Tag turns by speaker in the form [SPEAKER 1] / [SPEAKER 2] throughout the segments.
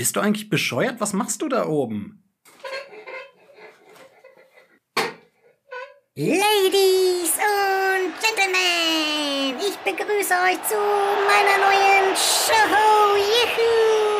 [SPEAKER 1] Bist du eigentlich bescheuert? Was machst du da oben?
[SPEAKER 2] Ladies und Gentlemen, ich begrüße euch zu meiner neuen Show. Juhu!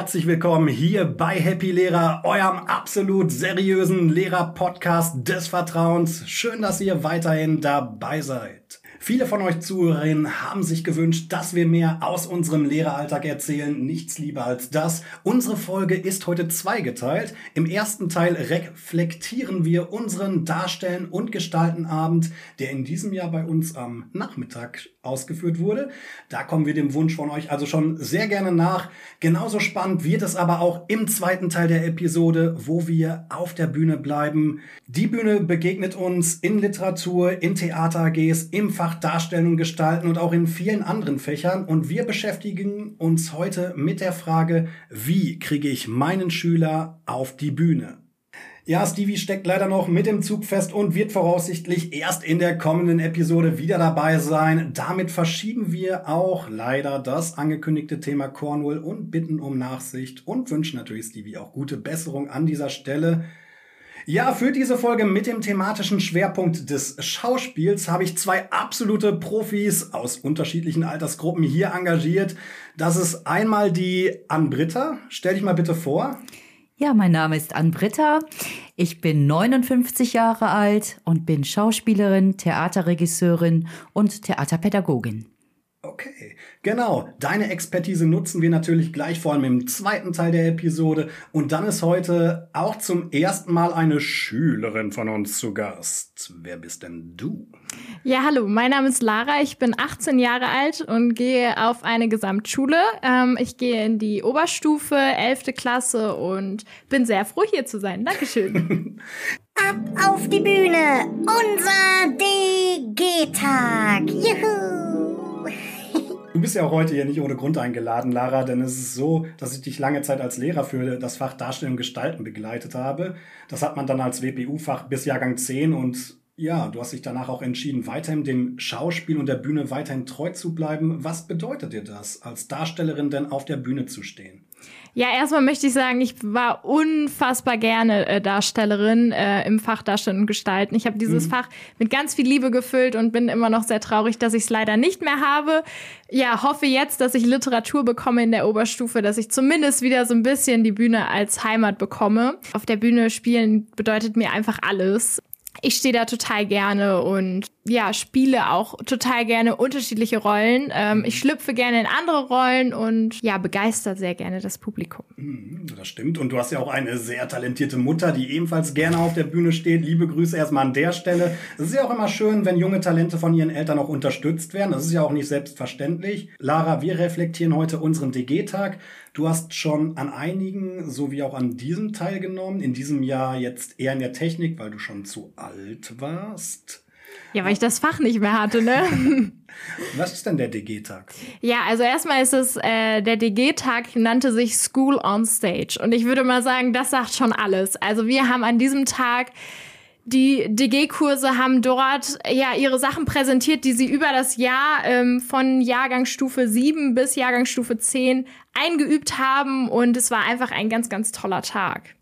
[SPEAKER 1] Herzlich willkommen hier bei Happy Lehrer, eurem absolut seriösen Lehrer-Podcast des Vertrauens. Schön, dass ihr weiterhin dabei seid. Viele von euch Zuhörerinnen haben sich gewünscht, dass wir mehr aus unserem Lehreralltag erzählen. Nichts lieber als das. Unsere Folge ist heute zweigeteilt. Im ersten Teil reflektieren wir unseren Darstellen- und Gestaltenabend, der in diesem Jahr bei uns am Nachmittag ausgeführt wurde. Da kommen wir dem Wunsch von euch also schon sehr gerne nach. Genauso spannend wird es aber auch im zweiten Teil der Episode, wo wir auf der Bühne bleiben. Die Bühne begegnet uns in Literatur, in Theater-AGs, im Fach Darstellen und Gestalten und auch in vielen anderen Fächern. Und wir beschäftigen uns heute mit der Frage, wie kriege ich meinen Schüler auf die Bühne? Ja, Stevie steckt leider noch mit im Zug fest und wird voraussichtlich erst in der kommenden Episode wieder dabei sein. Damit verschieben wir auch leider das angekündigte Thema Cornwall und bitten um Nachsicht und wünschen natürlich Stevie auch gute Besserung an dieser Stelle. Ja, für diese Folge mit dem thematischen Schwerpunkt des Schauspiels habe ich zwei absolute Profis aus unterschiedlichen Altersgruppen hier engagiert. Das ist einmal die Ann-Britta. Stell dich mal bitte vor.
[SPEAKER 3] Ja, mein Name ist Ann-Britta. Ich bin 59 Jahre alt und bin Schauspielerin, Theaterregisseurin und Theaterpädagogin.
[SPEAKER 1] Okay, genau. Deine Expertise nutzen wir natürlich gleich vor allem im zweiten Teil der Episode. Und dann ist heute auch zum ersten Mal eine Schülerin von uns zu Gast. Wer bist denn du?
[SPEAKER 4] Ja, hallo, mein Name ist Lara, ich bin 18 Jahre alt und gehe auf eine Gesamtschule. Ähm, ich gehe in die Oberstufe, 11. Klasse und bin sehr froh, hier zu sein. Dankeschön.
[SPEAKER 2] Ab auf die Bühne, unser DG-Tag. Juhu!
[SPEAKER 1] Du bist ja auch heute hier nicht ohne Grund eingeladen, Lara, denn es ist so, dass ich dich lange Zeit als Lehrer für das Fach Darstellung und Gestalten begleitet habe. Das hat man dann als WPU-Fach bis Jahrgang 10 und ja, du hast dich danach auch entschieden, weiterhin dem Schauspiel und der Bühne weiterhin treu zu bleiben. Was bedeutet dir das, als Darstellerin denn auf der Bühne zu stehen?
[SPEAKER 4] Ja, erstmal möchte ich sagen, ich war unfassbar gerne äh, Darstellerin äh, im Fach Darstellen und Gestalten. Ich habe dieses Fach mit ganz viel Liebe gefüllt und bin immer noch sehr traurig, dass ich es leider nicht mehr habe. Ja, hoffe jetzt, dass ich Literatur bekomme in der Oberstufe, dass ich zumindest wieder so ein bisschen die Bühne als Heimat bekomme. Auf der Bühne spielen bedeutet mir einfach alles. Ich stehe da total gerne und ja, spiele auch total gerne unterschiedliche Rollen. Ähm, ich schlüpfe gerne in andere Rollen und ja, begeistert sehr gerne das Publikum.
[SPEAKER 1] Mhm, Das stimmt. Und du hast ja auch eine sehr talentierte Mutter, die ebenfalls gerne auf der Bühne steht. Liebe Grüße erstmal an der Stelle. Es ist ja auch immer schön, wenn junge Talente von ihren Eltern auch unterstützt werden. Das ist ja auch nicht selbstverständlich. Lara, wir reflektieren heute unseren DG-Tag. Du hast schon an einigen sowie auch an diesem teilgenommen. In diesem Jahr jetzt eher in der Technik, weil du schon zu alt warst.
[SPEAKER 4] Ja, weil ich das Fach nicht mehr hatte, ne?
[SPEAKER 1] Was ist denn der DG-Tag?
[SPEAKER 4] ja, also erstmal ist es, äh, der DG-Tag nannte sich School on Stage. Und ich würde mal sagen, das sagt schon alles. Also wir haben an diesem Tag die DG-Kurse haben dort ja ihre Sachen präsentiert, die sie über das Jahr ähm, von Jahrgangsstufe 7 bis Jahrgangsstufe 10 eingeübt haben. Und es war einfach ein ganz, ganz toller Tag.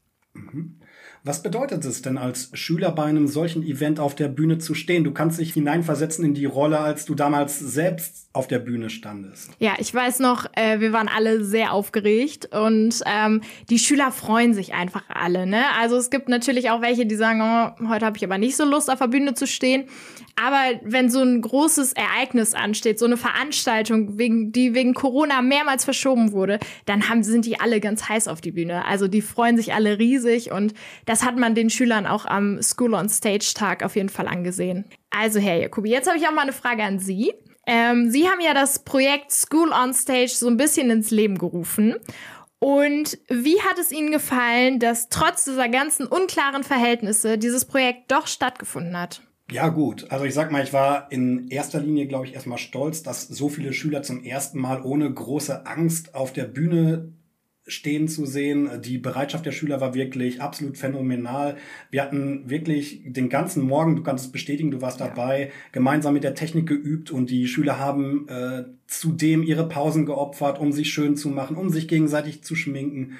[SPEAKER 1] Was bedeutet es denn als Schüler bei einem solchen Event auf der Bühne zu stehen? Du kannst dich hineinversetzen in die Rolle, als du damals selbst auf der Bühne standest.
[SPEAKER 4] Ja, ich weiß noch, äh, wir waren alle sehr aufgeregt und ähm, die Schüler freuen sich einfach alle. Ne? Also es gibt natürlich auch welche, die sagen, oh, heute habe ich aber nicht so Lust, auf der Bühne zu stehen. Aber wenn so ein großes Ereignis ansteht, so eine Veranstaltung, wegen, die wegen Corona mehrmals verschoben wurde, dann haben, sind die alle ganz heiß auf die Bühne. Also die freuen sich alle riesig und das das hat man den Schülern auch am School on Stage Tag auf jeden Fall angesehen. Also, Herr Jacobi, jetzt habe ich auch mal eine Frage an Sie. Ähm, Sie haben ja das Projekt School on Stage so ein bisschen ins Leben gerufen. Und wie hat es Ihnen gefallen, dass trotz dieser ganzen unklaren Verhältnisse dieses Projekt doch stattgefunden hat?
[SPEAKER 1] Ja, gut. Also ich sag mal, ich war in erster Linie, glaube ich, erstmal stolz, dass so viele Schüler zum ersten Mal ohne große Angst auf der Bühne stehen zu sehen. Die Bereitschaft der Schüler war wirklich absolut phänomenal. Wir hatten wirklich den ganzen Morgen, du kannst es bestätigen, du warst dabei, ja. gemeinsam mit der Technik geübt und die Schüler haben äh, zudem ihre Pausen geopfert, um sich schön zu machen, um sich gegenseitig zu schminken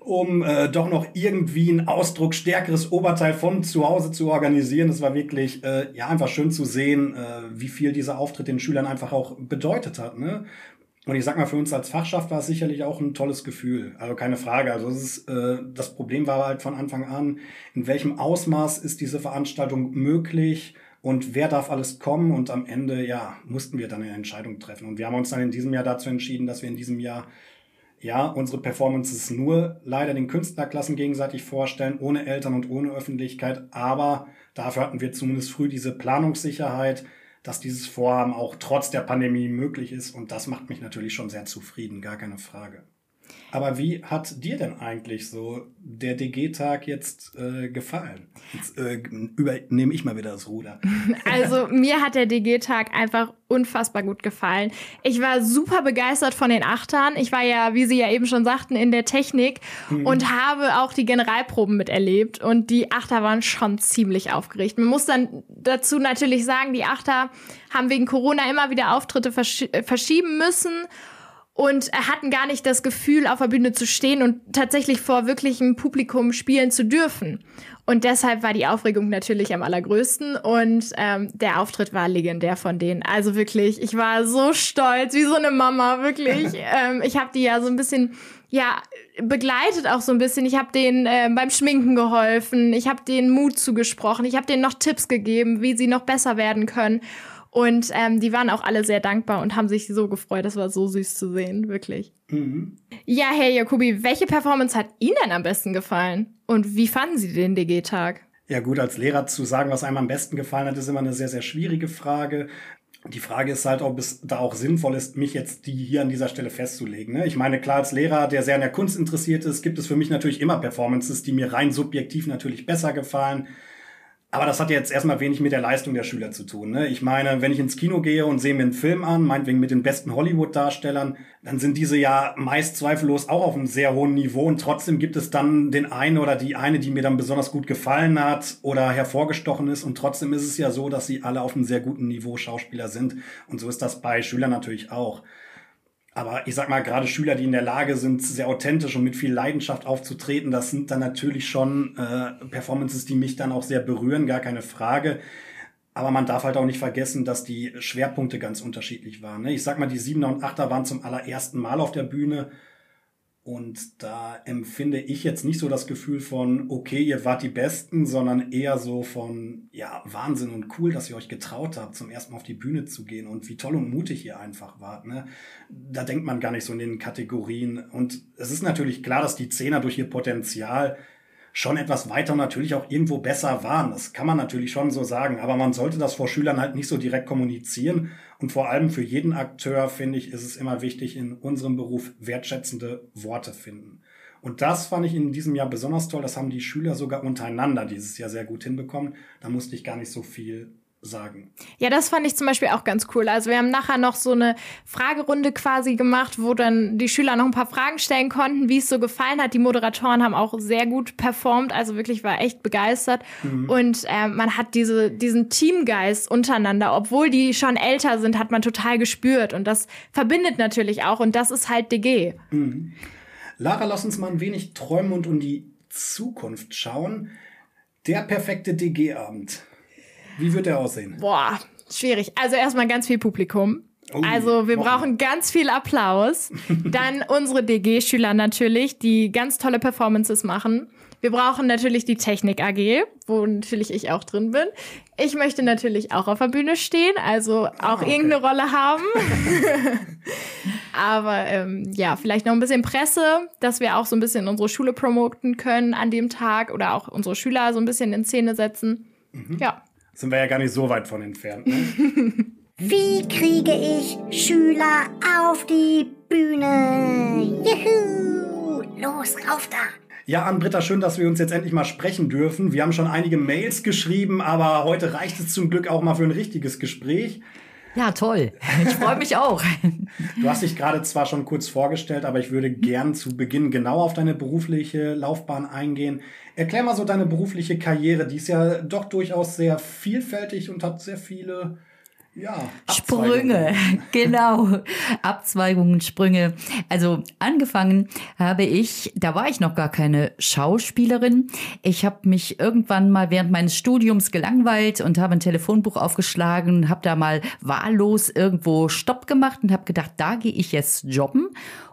[SPEAKER 1] um äh, doch noch irgendwie ein Ausdruck stärkeres Oberteil von zu Hause zu organisieren. Es war wirklich äh, ja einfach schön zu sehen, äh, wie viel dieser Auftritt den Schülern einfach auch bedeutet hat. Ne? Und ich sag mal, für uns als Fachschaft war es sicherlich auch ein tolles Gefühl. Also keine Frage. Also es ist, äh, das Problem war halt von Anfang an, in welchem Ausmaß ist diese Veranstaltung möglich und wer darf alles kommen? Und am Ende, ja, mussten wir dann eine Entscheidung treffen. Und wir haben uns dann in diesem Jahr dazu entschieden, dass wir in diesem Jahr ja, unsere Performances nur leider den Künstlerklassen gegenseitig vorstellen, ohne Eltern und ohne Öffentlichkeit. Aber dafür hatten wir zumindest früh diese Planungssicherheit, dass dieses Vorhaben auch trotz der Pandemie möglich ist. Und das macht mich natürlich schon sehr zufrieden, gar keine Frage. Aber wie hat dir denn eigentlich so der DG-Tag jetzt äh, gefallen? Jetzt äh, übernehme ich mal wieder das Ruder.
[SPEAKER 4] Also mir hat der DG-Tag einfach unfassbar gut gefallen. Ich war super begeistert von den Achtern. Ich war ja, wie Sie ja eben schon sagten, in der Technik mhm. und habe auch die Generalproben miterlebt. Und die Achter waren schon ziemlich aufgeregt. Man muss dann dazu natürlich sagen, die Achter haben wegen Corona immer wieder Auftritte versch verschieben müssen und hatten gar nicht das Gefühl, auf der Bühne zu stehen und tatsächlich vor wirklichem Publikum spielen zu dürfen. Und deshalb war die Aufregung natürlich am allergrößten und ähm, der Auftritt war legendär von denen. Also wirklich, ich war so stolz, wie so eine Mama, wirklich. ähm, ich habe die ja so ein bisschen, ja, begleitet auch so ein bisschen. Ich habe denen äh, beim Schminken geholfen, ich habe denen Mut zugesprochen, ich habe denen noch Tipps gegeben, wie sie noch besser werden können. Und ähm, die waren auch alle sehr dankbar und haben sich so gefreut. Das war so süß zu sehen, wirklich. Mhm. Ja, hey Jakobi, welche Performance hat Ihnen denn am besten gefallen? Und wie fanden Sie den DG-Tag?
[SPEAKER 1] Ja gut, als Lehrer zu sagen, was einem am besten gefallen hat, ist immer eine sehr, sehr schwierige Frage. Die Frage ist halt, ob es da auch sinnvoll ist, mich jetzt die hier an dieser Stelle festzulegen. Ne? Ich meine, klar, als Lehrer, der sehr an der Kunst interessiert ist, gibt es für mich natürlich immer Performances, die mir rein subjektiv natürlich besser gefallen. Aber das hat jetzt erstmal wenig mit der Leistung der Schüler zu tun. Ne? Ich meine, wenn ich ins Kino gehe und sehe mir einen Film an, meinetwegen mit den besten Hollywood-Darstellern, dann sind diese ja meist zweifellos auch auf einem sehr hohen Niveau und trotzdem gibt es dann den einen oder die eine, die mir dann besonders gut gefallen hat oder hervorgestochen ist und trotzdem ist es ja so, dass sie alle auf einem sehr guten Niveau Schauspieler sind und so ist das bei Schülern natürlich auch. Aber ich sag mal, gerade Schüler, die in der Lage sind, sehr authentisch und mit viel Leidenschaft aufzutreten, das sind dann natürlich schon äh, Performances, die mich dann auch sehr berühren, gar keine Frage. Aber man darf halt auch nicht vergessen, dass die Schwerpunkte ganz unterschiedlich waren. Ne? Ich sag mal, die Siebener und Achter waren zum allerersten Mal auf der Bühne und da empfinde ich jetzt nicht so das Gefühl von, okay, ihr wart die Besten, sondern eher so von, ja, Wahnsinn und cool, dass ihr euch getraut habt, zum ersten Mal auf die Bühne zu gehen und wie toll und mutig ihr einfach wart. Ne? Da denkt man gar nicht so in den Kategorien. Und es ist natürlich klar, dass die Zehner durch ihr Potenzial schon etwas weiter und natürlich auch irgendwo besser waren. Das kann man natürlich schon so sagen, aber man sollte das vor Schülern halt nicht so direkt kommunizieren. Und vor allem für jeden Akteur, finde ich, ist es immer wichtig, in unserem Beruf wertschätzende Worte finden. Und das fand ich in diesem Jahr besonders toll. Das haben die Schüler sogar untereinander dieses Jahr sehr gut hinbekommen. Da musste ich gar nicht so viel sagen.
[SPEAKER 4] Ja, das fand ich zum Beispiel auch ganz cool. Also wir haben nachher noch so eine Fragerunde quasi gemacht, wo dann die Schüler noch ein paar Fragen stellen konnten, wie es so gefallen hat. Die Moderatoren haben auch sehr gut performt, also wirklich war echt begeistert. Mhm. Und äh, man hat diese, diesen Teamgeist untereinander, obwohl die schon älter sind, hat man total gespürt. Und das verbindet natürlich auch. Und das ist halt DG. Mhm.
[SPEAKER 1] Lara, lass uns mal ein wenig träumen und um die Zukunft schauen. Der perfekte DG-Abend. Wie wird der aussehen?
[SPEAKER 4] Boah, schwierig. Also erstmal ganz viel Publikum. Oh, also wir brauchen ganz viel Applaus. Dann unsere DG-Schüler natürlich, die ganz tolle Performances machen. Wir brauchen natürlich die Technik AG, wo natürlich ich auch drin bin. Ich möchte natürlich auch auf der Bühne stehen, also auch ah, okay. irgendeine Rolle haben. Aber ähm, ja, vielleicht noch ein bisschen Presse, dass wir auch so ein bisschen unsere Schule promoten können an dem Tag oder auch unsere Schüler so ein bisschen in Szene setzen. Ja.
[SPEAKER 1] Sind wir ja gar nicht so weit von entfernt. Ne?
[SPEAKER 2] Wie kriege ich Schüler auf die Bühne? Juhu! Los, rauf da!
[SPEAKER 1] Ja, Ann-Britta, schön, dass wir uns jetzt endlich mal sprechen dürfen. Wir haben schon einige Mails geschrieben, aber heute reicht es zum Glück auch mal für ein richtiges Gespräch.
[SPEAKER 3] Ja, toll. Ich freue mich auch.
[SPEAKER 1] Du hast dich gerade zwar schon kurz vorgestellt, aber ich würde gern zu Beginn genau auf deine berufliche Laufbahn eingehen. Erklär mal so deine berufliche Karriere. Die ist ja doch durchaus sehr vielfältig und hat sehr viele ja,
[SPEAKER 3] Sprünge, genau. Abzweigungen, Sprünge. Also angefangen habe ich, da war ich noch gar keine Schauspielerin. Ich habe mich irgendwann mal während meines Studiums gelangweilt und habe ein Telefonbuch aufgeschlagen, habe da mal wahllos irgendwo Stopp gemacht und habe gedacht, da gehe ich jetzt jobben.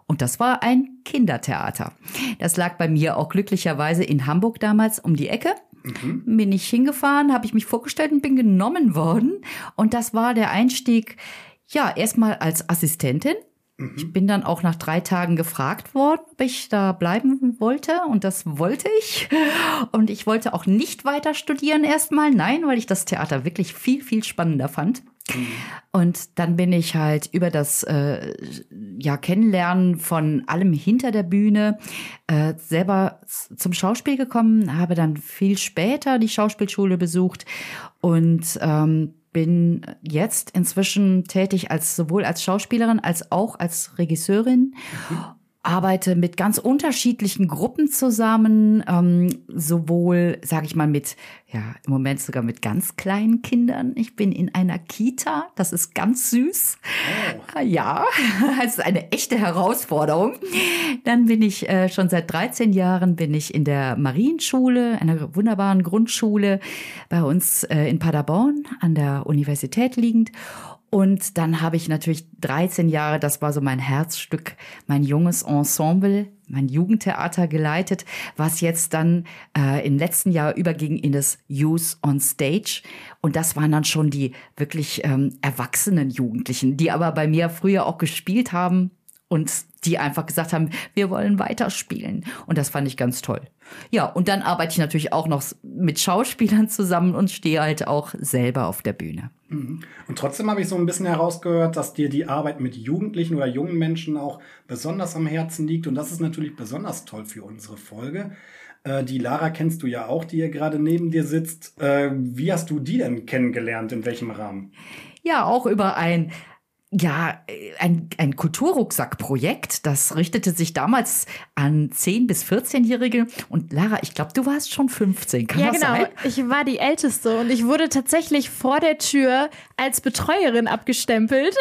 [SPEAKER 3] Und das war ein Kindertheater. Das lag bei mir auch glücklicherweise in Hamburg damals um die Ecke. Mhm. Bin ich hingefahren, habe ich mich vorgestellt und bin genommen worden. Und das war der Einstieg, ja, erstmal als Assistentin. Mhm. Ich bin dann auch nach drei Tagen gefragt worden, ob ich da bleiben wollte. Und das wollte ich. Und ich wollte auch nicht weiter studieren erstmal. Nein, weil ich das Theater wirklich viel, viel spannender fand. Und dann bin ich halt über das äh, ja, Kennenlernen von allem hinter der Bühne äh, selber zum Schauspiel gekommen, habe dann viel später die Schauspielschule besucht und ähm, bin jetzt inzwischen tätig als sowohl als Schauspielerin als auch als Regisseurin. Mhm arbeite mit ganz unterschiedlichen Gruppen zusammen, ähm, sowohl, sage ich mal, mit, ja, im Moment sogar mit ganz kleinen Kindern. Ich bin in einer Kita, das ist ganz süß. Oh. Ja, es ist eine echte Herausforderung. Dann bin ich äh, schon seit 13 Jahren bin ich in der Marienschule, einer wunderbaren Grundschule bei uns äh, in Paderborn an der Universität liegend und dann habe ich natürlich 13 Jahre, das war so mein Herzstück, mein junges Ensemble, mein Jugendtheater geleitet, was jetzt dann äh, im letzten Jahr überging in das Youth on Stage. Und das waren dann schon die wirklich ähm, erwachsenen Jugendlichen, die aber bei mir früher auch gespielt haben und die einfach gesagt haben, wir wollen weiterspielen. Und das fand ich ganz toll. Ja, und dann arbeite ich natürlich auch noch mit Schauspielern zusammen und stehe halt auch selber auf der Bühne.
[SPEAKER 1] Und trotzdem habe ich so ein bisschen herausgehört, dass dir die Arbeit mit Jugendlichen oder jungen Menschen auch besonders am Herzen liegt. Und das ist natürlich besonders toll für unsere Folge. Äh, die Lara kennst du ja auch, die hier gerade neben dir sitzt. Äh, wie hast du die denn kennengelernt? In welchem Rahmen?
[SPEAKER 3] Ja, auch über ein ja, ein, ein Kulturrucksack-Projekt, das richtete sich damals an 10- bis 14-Jährige. Und Lara, ich glaube, du warst schon 15, kann
[SPEAKER 4] ja,
[SPEAKER 3] das
[SPEAKER 4] genau.
[SPEAKER 3] sein?
[SPEAKER 4] Ich war die Älteste und ich wurde tatsächlich vor der Tür als Betreuerin abgestempelt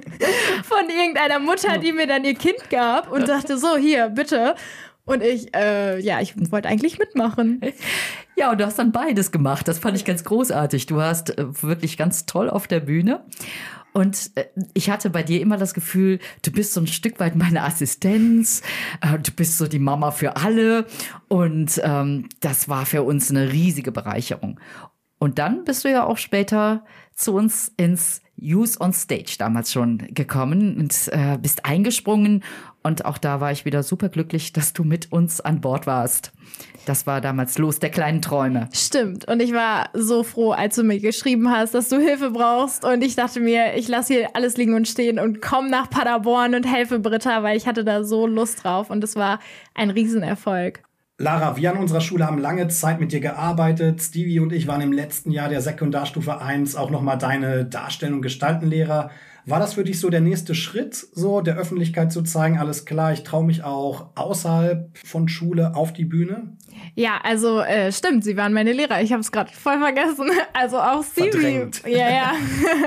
[SPEAKER 4] von irgendeiner Mutter, die mir dann ihr Kind gab und sagte, so, hier, bitte. Und ich, äh, ja, ich wollte eigentlich mitmachen.
[SPEAKER 3] Ja, und du hast dann beides gemacht. Das fand ich ganz großartig. Du hast äh, wirklich ganz toll auf der Bühne. Und äh, ich hatte bei dir immer das Gefühl, du bist so ein Stück weit meine Assistenz, äh, du bist so die Mama für alle. Und ähm, das war für uns eine riesige Bereicherung. Und dann bist du ja auch später zu uns ins Use on Stage damals schon gekommen und äh, bist eingesprungen. Und auch da war ich wieder super glücklich, dass du mit uns an Bord warst. Das war damals los der kleinen Träume.
[SPEAKER 4] Stimmt. Und ich war so froh, als du mir geschrieben hast, dass du Hilfe brauchst. Und ich dachte mir, ich lasse hier alles liegen und stehen und komm nach Paderborn und helfe Britta, weil ich hatte da so Lust drauf. Und es war ein Riesenerfolg.
[SPEAKER 1] Lara, wir an unserer Schule haben lange Zeit mit dir gearbeitet. Stevie und ich waren im letzten Jahr der Sekundarstufe 1 auch nochmal deine Darstellung Gestaltenlehrer. War das für dich so der nächste Schritt, so der Öffentlichkeit zu zeigen, alles klar, ich traue mich auch außerhalb von Schule auf die Bühne?
[SPEAKER 4] Ja, also äh, stimmt, sie waren meine Lehrer. Ich habe es gerade voll vergessen. Also auch Stevie.
[SPEAKER 1] Verdrängt.
[SPEAKER 4] Ja, ja.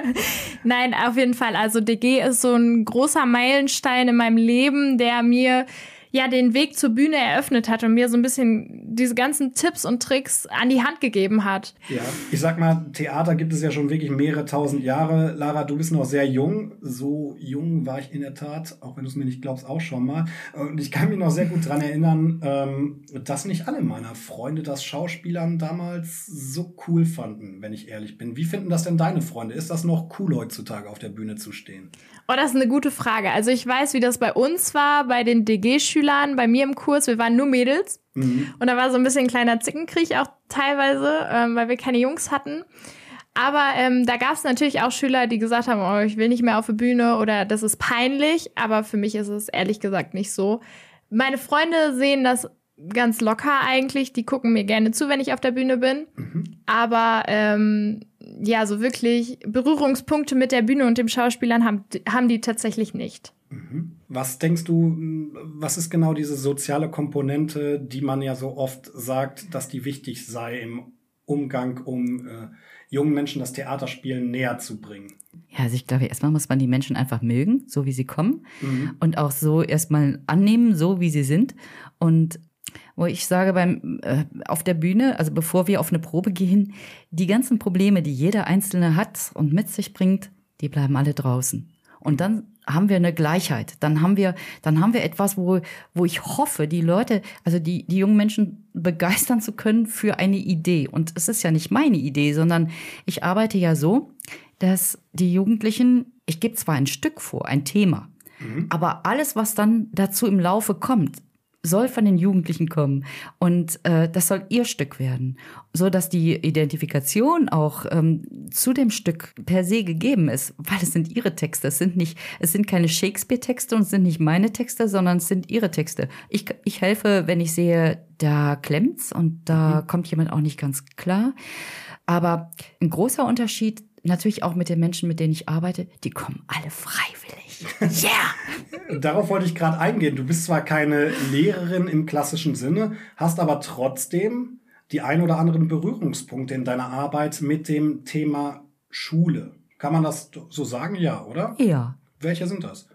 [SPEAKER 4] Nein, auf jeden Fall. Also DG ist so ein großer Meilenstein in meinem Leben, der mir ja den Weg zur Bühne eröffnet hat und mir so ein bisschen diese ganzen Tipps und Tricks an die Hand gegeben hat.
[SPEAKER 1] Ja, ich sag mal, Theater gibt es ja schon wirklich mehrere tausend Jahre. Lara, du bist noch sehr jung. So jung war ich in der Tat, auch wenn du es mir nicht glaubst, auch schon mal. Und ich kann mich noch sehr gut dran erinnern, ähm, dass nicht alle meiner Freunde das Schauspielern damals so cool fanden, wenn ich ehrlich bin. Wie finden das denn deine Freunde? Ist das noch cool heutzutage auf der Bühne zu stehen?
[SPEAKER 4] Oh, das ist eine gute Frage. Also ich weiß, wie das bei uns war, bei den DG-Schülern, bei mir im Kurs. Wir waren nur Mädels. Mhm. Und da war so ein bisschen ein kleiner Zickenkrieg auch teilweise, ähm, weil wir keine Jungs hatten. Aber ähm, da gab es natürlich auch Schüler, die gesagt haben, oh, ich will nicht mehr auf die Bühne oder das ist peinlich. Aber für mich ist es ehrlich gesagt nicht so. Meine Freunde sehen das ganz locker eigentlich. Die gucken mir gerne zu, wenn ich auf der Bühne bin. Mhm. Aber ähm, ja, so wirklich Berührungspunkte mit der Bühne und dem Schauspielern haben, haben die tatsächlich nicht.
[SPEAKER 1] Mhm. Was denkst du, was ist genau diese soziale Komponente, die man ja so oft sagt, dass die wichtig sei im Umgang, um äh, jungen Menschen das Theaterspielen näher zu bringen?
[SPEAKER 3] Ja, also ich glaube, erstmal muss man die Menschen einfach mögen, so wie sie kommen mhm. und auch so erstmal annehmen, so wie sie sind. Und wo ich sage beim äh, auf der Bühne, also bevor wir auf eine Probe gehen, die ganzen Probleme, die jeder Einzelne hat und mit sich bringt, die bleiben alle draußen. Und dann haben wir eine Gleichheit. Dann haben wir, dann haben wir etwas, wo, wo ich hoffe, die Leute, also die, die jungen Menschen begeistern zu können für eine Idee. Und es ist ja nicht meine Idee, sondern ich arbeite ja so, dass die Jugendlichen, ich gebe zwar ein Stück vor, ein Thema, mhm. aber alles, was dann dazu im Laufe kommt, soll von den Jugendlichen kommen und äh, das soll ihr Stück werden, so dass die Identifikation auch ähm, zu dem Stück per se gegeben ist, weil es sind ihre Texte, es sind nicht, es sind keine Shakespeare-Texte und es sind nicht meine Texte, sondern es sind ihre Texte. Ich, ich helfe, wenn ich sehe, da klemmt's und da mhm. kommt jemand auch nicht ganz klar. Aber ein großer Unterschied natürlich auch mit den Menschen, mit denen ich arbeite, die kommen alle freiwillig.
[SPEAKER 1] Yeah! Darauf wollte ich gerade eingehen. Du bist zwar keine Lehrerin im klassischen Sinne, hast aber trotzdem die ein oder anderen Berührungspunkte in deiner Arbeit mit dem Thema Schule. Kann man das so sagen? Ja, oder?
[SPEAKER 3] Ja.
[SPEAKER 1] Welche sind das?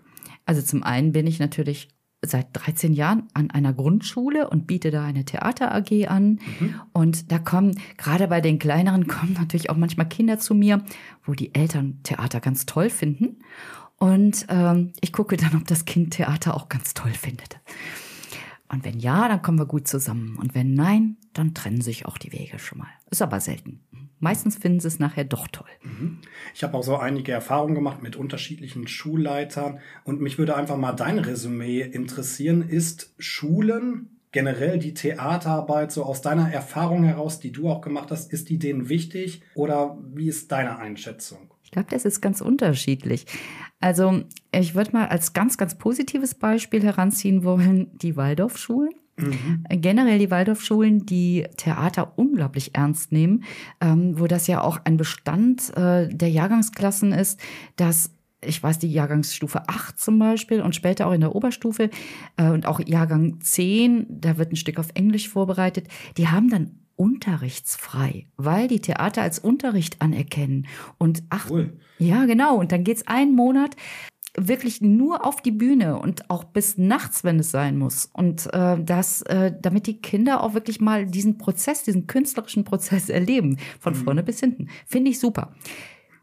[SPEAKER 3] Also zum einen bin ich natürlich seit 13 Jahren an einer Grundschule und biete da eine Theater AG an. Mhm. Und da kommen, gerade bei den kleineren, kommen natürlich auch manchmal Kinder zu mir, wo die Eltern Theater ganz toll finden. Und ähm, ich gucke dann, ob das Kind Theater auch ganz toll findet. Und wenn ja, dann kommen wir gut zusammen. Und wenn nein, dann trennen sich auch die Wege schon mal. Ist aber selten. Meistens finden sie es nachher doch toll.
[SPEAKER 1] Mhm. Ich habe auch so einige Erfahrungen gemacht mit unterschiedlichen Schulleitern. Und mich würde einfach mal dein Resümee interessieren. Ist Schulen generell die Theaterarbeit so aus deiner Erfahrung heraus, die du auch gemacht hast, ist die denen wichtig? Oder wie ist deine Einschätzung?
[SPEAKER 3] Ich glaube, das ist ganz unterschiedlich. Also ich würde mal als ganz, ganz positives Beispiel heranziehen wollen die Waldorfschulen. Mhm. Generell die Waldorfschulen, die Theater unglaublich ernst nehmen, ähm, wo das ja auch ein Bestand äh, der Jahrgangsklassen ist, dass ich weiß, die Jahrgangsstufe 8 zum Beispiel und später auch in der Oberstufe äh, und auch Jahrgang 10, da wird ein Stück auf Englisch vorbereitet, die haben dann unterrichtsfrei, weil die Theater als Unterricht anerkennen. Und ach, cool. ja, genau. Und dann geht's einen Monat wirklich nur auf die Bühne und auch bis nachts, wenn es sein muss. Und äh, das, äh, damit die Kinder auch wirklich mal diesen Prozess, diesen künstlerischen Prozess erleben, von mhm. vorne bis hinten. Finde ich super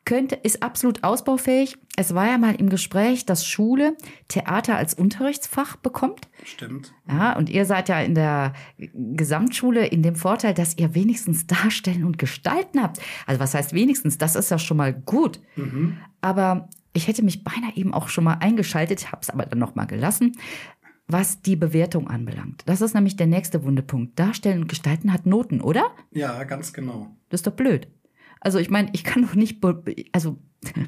[SPEAKER 3] könnte, ist absolut ausbaufähig. Es war ja mal im Gespräch, dass Schule Theater als Unterrichtsfach bekommt.
[SPEAKER 1] Stimmt.
[SPEAKER 3] Ja, und ihr seid ja in der Gesamtschule in dem Vorteil, dass ihr wenigstens darstellen und gestalten habt. Also was heißt wenigstens? Das ist ja schon mal gut. Mhm. Aber ich hätte mich beinahe eben auch schon mal eingeschaltet, habe es aber dann noch mal gelassen was die Bewertung anbelangt. Das ist nämlich der nächste Wundepunkt. Darstellen und gestalten hat Noten, oder?
[SPEAKER 1] Ja, ganz genau.
[SPEAKER 3] Das ist doch blöd. Also ich meine, ich kann doch nicht, also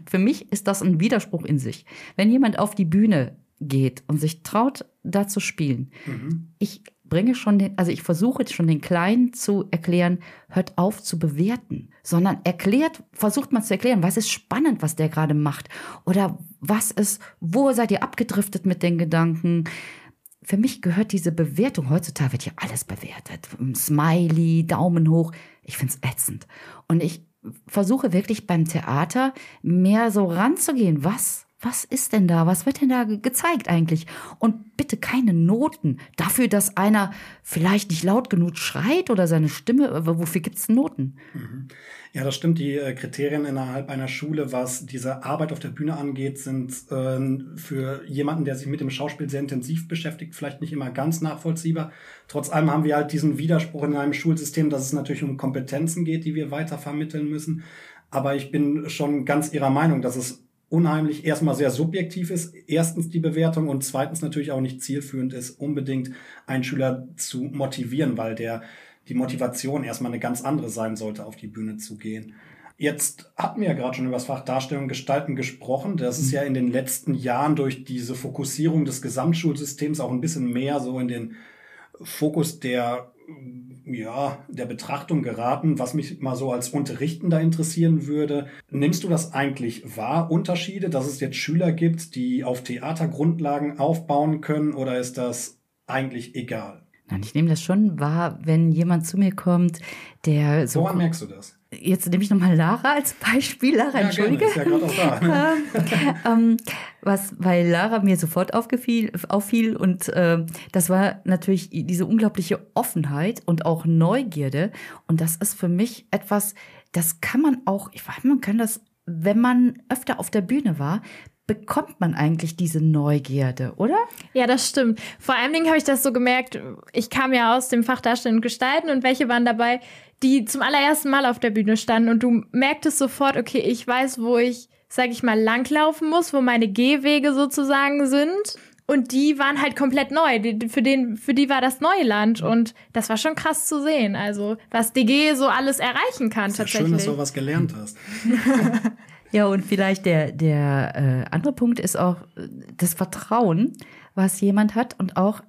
[SPEAKER 3] für mich ist das ein Widerspruch in sich. Wenn jemand auf die Bühne geht und sich traut, da zu spielen, mhm. ich bringe schon den, also ich versuche schon den Kleinen zu erklären, hört auf zu bewerten, sondern erklärt, versucht mal zu erklären, was ist spannend, was der gerade macht oder was ist, wo seid ihr abgedriftet mit den Gedanken? Für mich gehört diese Bewertung, heutzutage wird ja alles bewertet. Smiley, Daumen hoch. Ich find's ätzend. Und ich versuche wirklich beim Theater mehr so ranzugehen. Was, was ist denn da? Was wird denn da ge- gezeigt eigentlich? Und bitte keine Noten dafür, dass einer vielleicht nicht laut genug schreit oder seine Stimme, äh, wofür gibt's Noten?
[SPEAKER 1] Ja, das stimmt. Die äh, Kriterien innerhalb einer Schule, was diese Arbeit auf der Bühne angeht, sind ähm, für jemanden, der sich mit dem Schauspiel sehr intensiv beschäftigt, vielleicht nicht immer ganz nachvollziehbar. Trotz allem haben wir halt diesen Widerspruch in einem Schulsystem, dass es natürlich um Kompetenzen geht, die wir weiter vermitteln müssen. Aber ich bin schon ganz Ihrer Meinung, dass es unheimlich erstmal sehr subjektiv ist. Erstens die Bewertung und zweitens natürlich auch nicht zielführend ist, unbedingt einen Schüler zu motivieren, weil der die Motivation erstmal eine ganz andere sein sollte, auf die Bühne zu gehen. Jetzt hatten wir ja gerade schon über das Fach Darstellung und Gestalten gesprochen. Das ist ja in den letzten Jahren durch diese Fokussierung des Gesamtschulsystems auch ein bisschen mehr so in den Fokus der, ja, der Betrachtung geraten, was mich mal so als Unterrichtender interessieren würde. Nimmst du das eigentlich wahr, Unterschiede, dass es jetzt Schüler gibt, die auf Theatergrundlagen aufbauen können oder ist das eigentlich egal?
[SPEAKER 3] Nein, ich nehme das schon wahr, wenn jemand zu mir kommt, der so.
[SPEAKER 1] Woran merkst du das?
[SPEAKER 3] Jetzt nehme ich nochmal Lara als Beispiel. Lara,
[SPEAKER 1] Ja,
[SPEAKER 3] entschuldige.
[SPEAKER 1] gerne, ist ja da.
[SPEAKER 3] ähm, was, weil Lara mir sofort aufgefiel, auffiel und äh, das war natürlich diese unglaubliche Offenheit und auch Neugierde und das ist für mich etwas, das kann man auch, ich weiß, man kann das, wenn man öfter auf der Bühne war, bekommt man eigentlich diese Neugierde, oder?
[SPEAKER 4] Ja, das stimmt. Vor allen Dingen habe ich das so gemerkt, ich kam ja aus dem Fach Darstellen und Gestalten und welche waren dabei, die zum allerersten Mal auf der Bühne standen und du merktest sofort, okay, ich weiß, wo ich, sag ich mal, langlaufen muss, wo meine Gehwege sozusagen sind. Und die waren halt komplett neu. Die, für, den, für die war das Neuland. Und das war schon krass zu sehen. Also, was DG so alles erreichen kann,
[SPEAKER 1] Ist ja
[SPEAKER 4] tatsächlich.
[SPEAKER 1] schön, dass du was gelernt hast.
[SPEAKER 3] Ja, und vielleicht der, der äh, andere Punkt ist auch äh, das Vertrauen, was jemand hat und auch,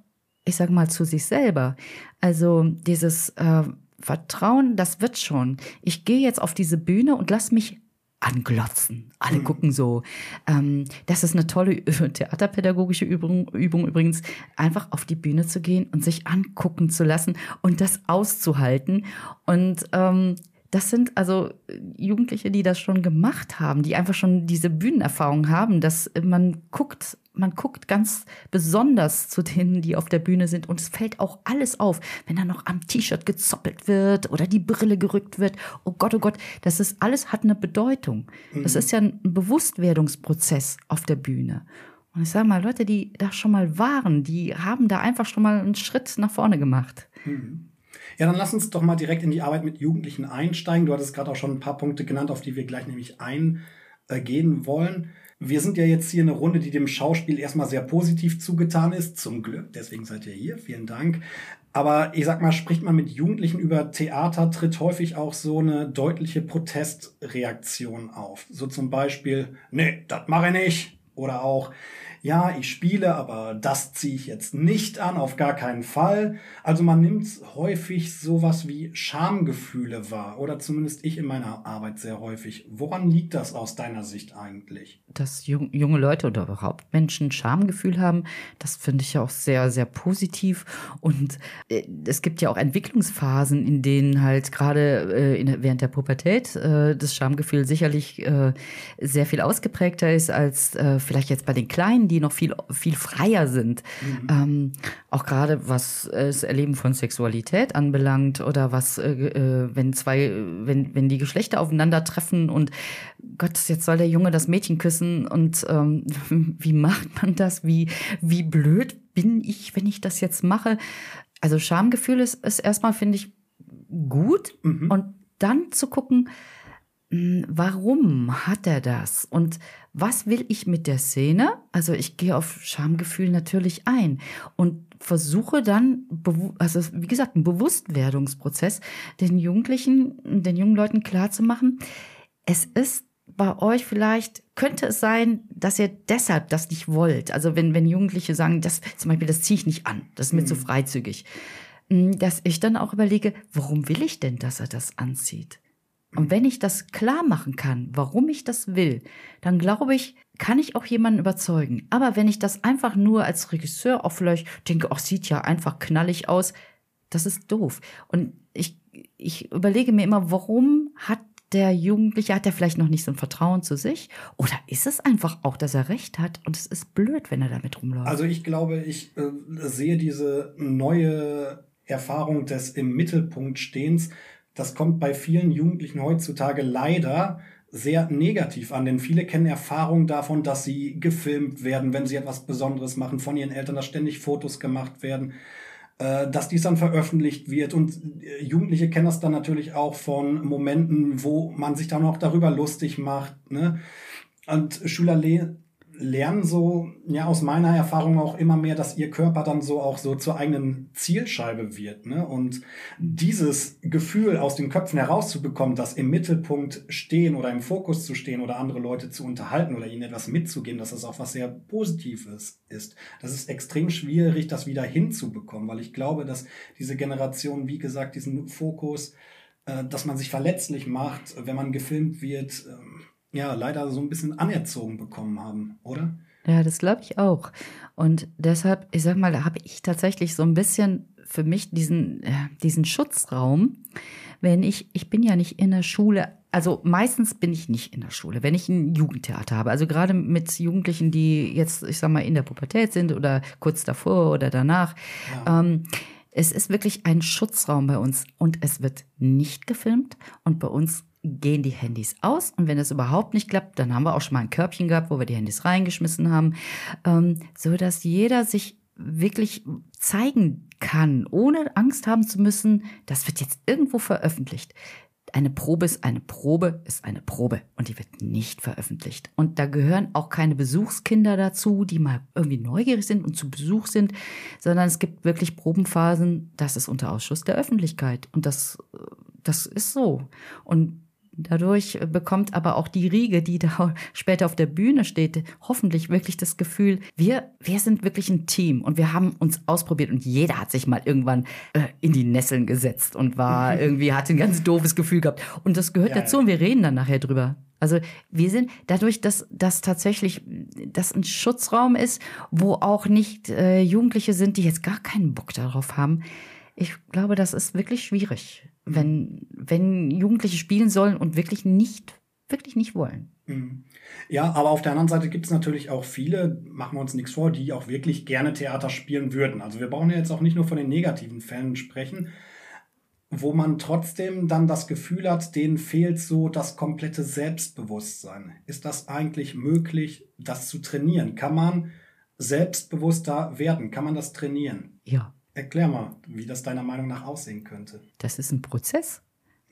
[SPEAKER 3] ich sage mal, zu sich selber. Also dieses äh, Vertrauen, das wird schon. Ich gehe jetzt auf diese Bühne und lass mich anglotzen. Alle gucken so. Ähm, das ist eine tolle theaterpädagogische Übung, Übung übrigens, einfach auf die Bühne zu gehen und sich angucken zu lassen und das auszuhalten. Und ähm, das sind also Jugendliche, die das schon gemacht haben, die einfach schon diese Bühnenerfahrung haben, dass man guckt, man guckt ganz besonders zu denen, die auf der Bühne sind und es fällt auch alles auf, wenn da noch am T-Shirt gezoppelt wird oder die Brille gerückt wird. Oh Gott, oh Gott, das ist alles hat eine Bedeutung. Das ist ja ein Bewusstwerdungsprozess auf der Bühne. Und ich sage mal, Leute, die da schon mal waren, die haben da einfach schon mal einen Schritt nach vorne gemacht.
[SPEAKER 1] Ja, dann lass uns doch mal direkt in die Arbeit mit Jugendlichen einsteigen. Du hattest gerade auch schon ein paar Punkte genannt, auf die wir gleich nämlich eingehen wollen. Wir sind ja jetzt hier eine Runde, die dem Schauspiel erstmal sehr positiv zugetan ist, zum Glück. Deswegen seid ihr hier. Vielen Dank. Aber ich sag mal, spricht man mit Jugendlichen über Theater, tritt häufig auch so eine deutliche Protestreaktion auf. So zum Beispiel, nee, das mache ich nicht. Oder auch, ja, ich spiele, aber das ziehe ich jetzt nicht an, auf gar keinen Fall. Also man nimmt häufig sowas wie Schamgefühle wahr. Oder zumindest ich in meiner Arbeit sehr häufig. Woran liegt das aus deiner Sicht eigentlich?
[SPEAKER 3] dass jung, junge Leute oder überhaupt Menschen Schamgefühl haben, das finde ich ja auch sehr, sehr positiv. Und äh, es gibt ja auch Entwicklungsphasen, in denen halt gerade äh, während der Pubertät äh, das Schamgefühl sicherlich sehr viel ausgeprägter ist als vielleicht jetzt bei den Kleinen, die noch viel, viel freier sind. Ähm, auch gerade was äh, das Erleben von Sexualität anbelangt oder was, äh, äh, wenn zwei, wenn, wenn die Geschlechter aufeinandertreffen und Gott, jetzt soll der Junge das Mädchen küssen und ähm, wie macht man das? Wie, wie blöd bin ich, wenn ich das jetzt mache? Also Schamgefühl ist, ist erstmal, finde ich, gut und dann zu gucken, warum hat er das und was will ich mit der Szene? Also ich gehe auf Schamgefühl natürlich ein und versuche dann, also wie gesagt, ein Bewusstwerdungsprozess, den Jugendlichen, den jungen Leuten klarzumachen, es ist bei euch vielleicht, könnte es sein, dass ihr deshalb das nicht wollt. Also wenn, wenn Jugendliche sagen, das zum Beispiel, das ziehe ich nicht an, das ist mir zu freizügig. Mm, Dass ich dann auch überlege, warum will ich denn, dass er das anzieht? Und wenn ich das klar machen kann, warum ich das will, dann glaube ich, kann ich auch jemanden überzeugen. Aber wenn ich das einfach nur als Regisseur auch vielleicht denke, ach, sieht ja einfach knallig aus, das ist doof. Und ich, ich überlege mir immer, warum hat der Jugendliche, hat er vielleicht noch nicht so ein Vertrauen zu sich? Oder ist es einfach auch, dass er recht hat und es ist blöd, wenn er damit rumläuft?
[SPEAKER 1] Also ich glaube, ich äh, sehe diese neue Erfahrung des im Mittelpunkt Stehens, das kommt bei vielen Jugendlichen heutzutage leider sehr negativ an, denn viele kennen Erfahrungen davon, dass sie gefilmt werden, wenn sie etwas Besonderes machen, von ihren Eltern, dass ständig Fotos gemacht werden, äh, dass dies dann veröffentlicht wird. Und äh, Jugendliche kennen das dann natürlich auch von Momenten, wo man sich dann auch darüber lustig macht. Ne? Und Schüler lernen so, ja, aus meiner Erfahrung auch immer mehr, dass ihr Körper dann so auch so zur eigenen Zielscheibe wird. Ne? Und dieses Gefühl aus den Köpfen herauszubekommen, dass im Mittelpunkt stehen oder im Fokus zu stehen oder andere Leute zu unterhalten oder ihnen etwas mitzugeben, dass das auch was sehr Positives ist. Das ist extrem schwierig, das wieder hinzubekommen, weil ich glaube, dass diese Generation, wie gesagt, diesen Fokus, äh, dass man sich verletzlich macht, wenn man gefilmt wird, äh, ja leider so ein bisschen anerzogen bekommen haben, oder?
[SPEAKER 3] Ja, das glaube ich auch. Und deshalb, ich sag mal, da habe ich tatsächlich so ein bisschen für mich diesen, äh, diesen Schutzraum, wenn ich, ich bin ja nicht in der Schule, also meistens bin ich nicht in der Schule, wenn ich ein Jugendtheater habe. Also gerade mit Jugendlichen, die jetzt, ich sag mal, in der Pubertät sind oder kurz davor oder danach. Ja. Ähm, es ist wirklich ein Schutzraum bei uns und es wird nicht gefilmt und bei uns gehen die Handys aus und wenn das überhaupt nicht klappt, dann haben wir auch schon mal ein Körbchen gehabt, wo wir die Handys reingeschmissen haben, ähm, so dass jeder sich wirklich zeigen kann, ohne Angst haben zu müssen, das wird jetzt irgendwo veröffentlicht. Eine Probe ist eine Probe, ist eine Probe und die wird nicht veröffentlicht. Und da gehören auch keine Besuchskinder dazu, die mal irgendwie neugierig sind und zu Besuch sind, sondern es gibt wirklich Probenphasen, das ist unter Ausschuss der Öffentlichkeit und das, das ist so. Und Dadurch bekommt aber auch die Riege, die da später auf der Bühne steht, hoffentlich wirklich das Gefühl, wir, wir sind wirklich ein Team und wir haben uns ausprobiert und jeder hat sich mal irgendwann äh, in die Nesseln gesetzt und war irgendwie, hat ein ganz doofes Gefühl gehabt. Und das gehört ja, dazu und wir reden dann nachher drüber. Also wir sind dadurch, dass das tatsächlich das ein Schutzraum ist, wo auch nicht äh, Jugendliche sind, die jetzt gar keinen Bock darauf haben. Ich glaube, das ist wirklich schwierig wenn, wenn Jugendliche spielen sollen und wirklich nicht, wirklich nicht wollen.
[SPEAKER 1] Mhm. Ja, aber auf der anderen Seite gibt es natürlich auch viele, machen wir uns nichts vor, die auch wirklich gerne Theater spielen würden. Also wir brauchen ja jetzt auch nicht nur von den negativen Fällen sprechen, wo man trotzdem dann das Gefühl hat, denen fehlt so das komplette Selbstbewusstsein. Ist das eigentlich möglich, das zu trainieren? Kann man selbstbewusster werden? Kann man das trainieren?
[SPEAKER 3] Ja.
[SPEAKER 1] Erklär mal, wie das deiner Meinung nach aussehen könnte.
[SPEAKER 3] Das ist ein Prozess.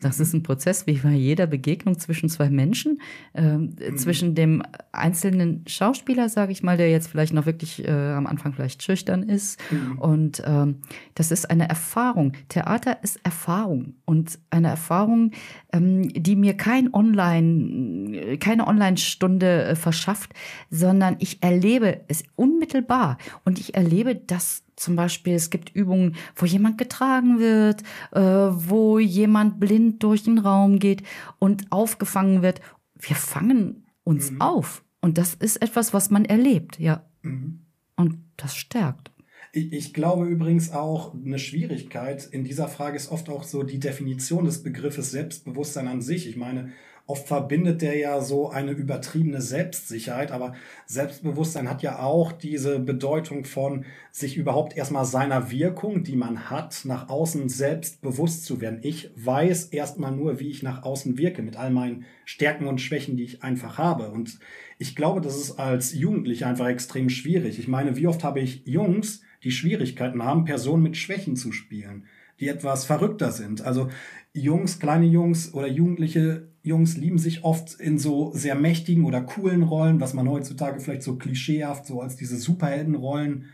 [SPEAKER 3] Das ist ein Prozess wie bei jeder Begegnung zwischen zwei Menschen, äh, mhm. zwischen dem einzelnen Schauspieler, sage ich mal, der jetzt vielleicht noch wirklich äh, am Anfang vielleicht schüchtern ist. Mhm. Und ähm, das ist eine Erfahrung. Theater ist Erfahrung und eine Erfahrung, ähm, die mir kein Online, keine Online-Stunde äh, verschafft, sondern ich erlebe es unmittelbar und ich erlebe, dass zum Beispiel, es gibt Übungen, wo jemand getragen wird, äh, wo jemand blind durch den Raum geht und aufgefangen wird. Wir fangen uns mhm. auf. Und das ist etwas, was man erlebt, ja. Mhm. Und das stärkt.
[SPEAKER 1] Ich glaube übrigens auch, eine Schwierigkeit in dieser Frage ist oft auch so die Definition des Begriffes Selbstbewusstsein an sich. Ich meine, Oft verbindet der ja so eine übertriebene Selbstsicherheit, aber Selbstbewusstsein hat ja auch diese Bedeutung von sich überhaupt erstmal seiner Wirkung, die man hat, nach außen selbst bewusst zu werden. Ich weiß erstmal nur, wie ich nach außen wirke, mit all meinen Stärken und Schwächen, die ich einfach habe. Und ich glaube, das ist als Jugendlicher einfach extrem schwierig. Ich meine, wie oft habe ich Jungs, die Schwierigkeiten haben, Personen mit Schwächen zu spielen, die etwas verrückter sind. Also Jungs, kleine Jungs oder Jugendliche Jungs lieben sich oft in so sehr mächtigen oder coolen Rollen, was man heutzutage vielleicht so klischeehaft so als diese Superheldenrollen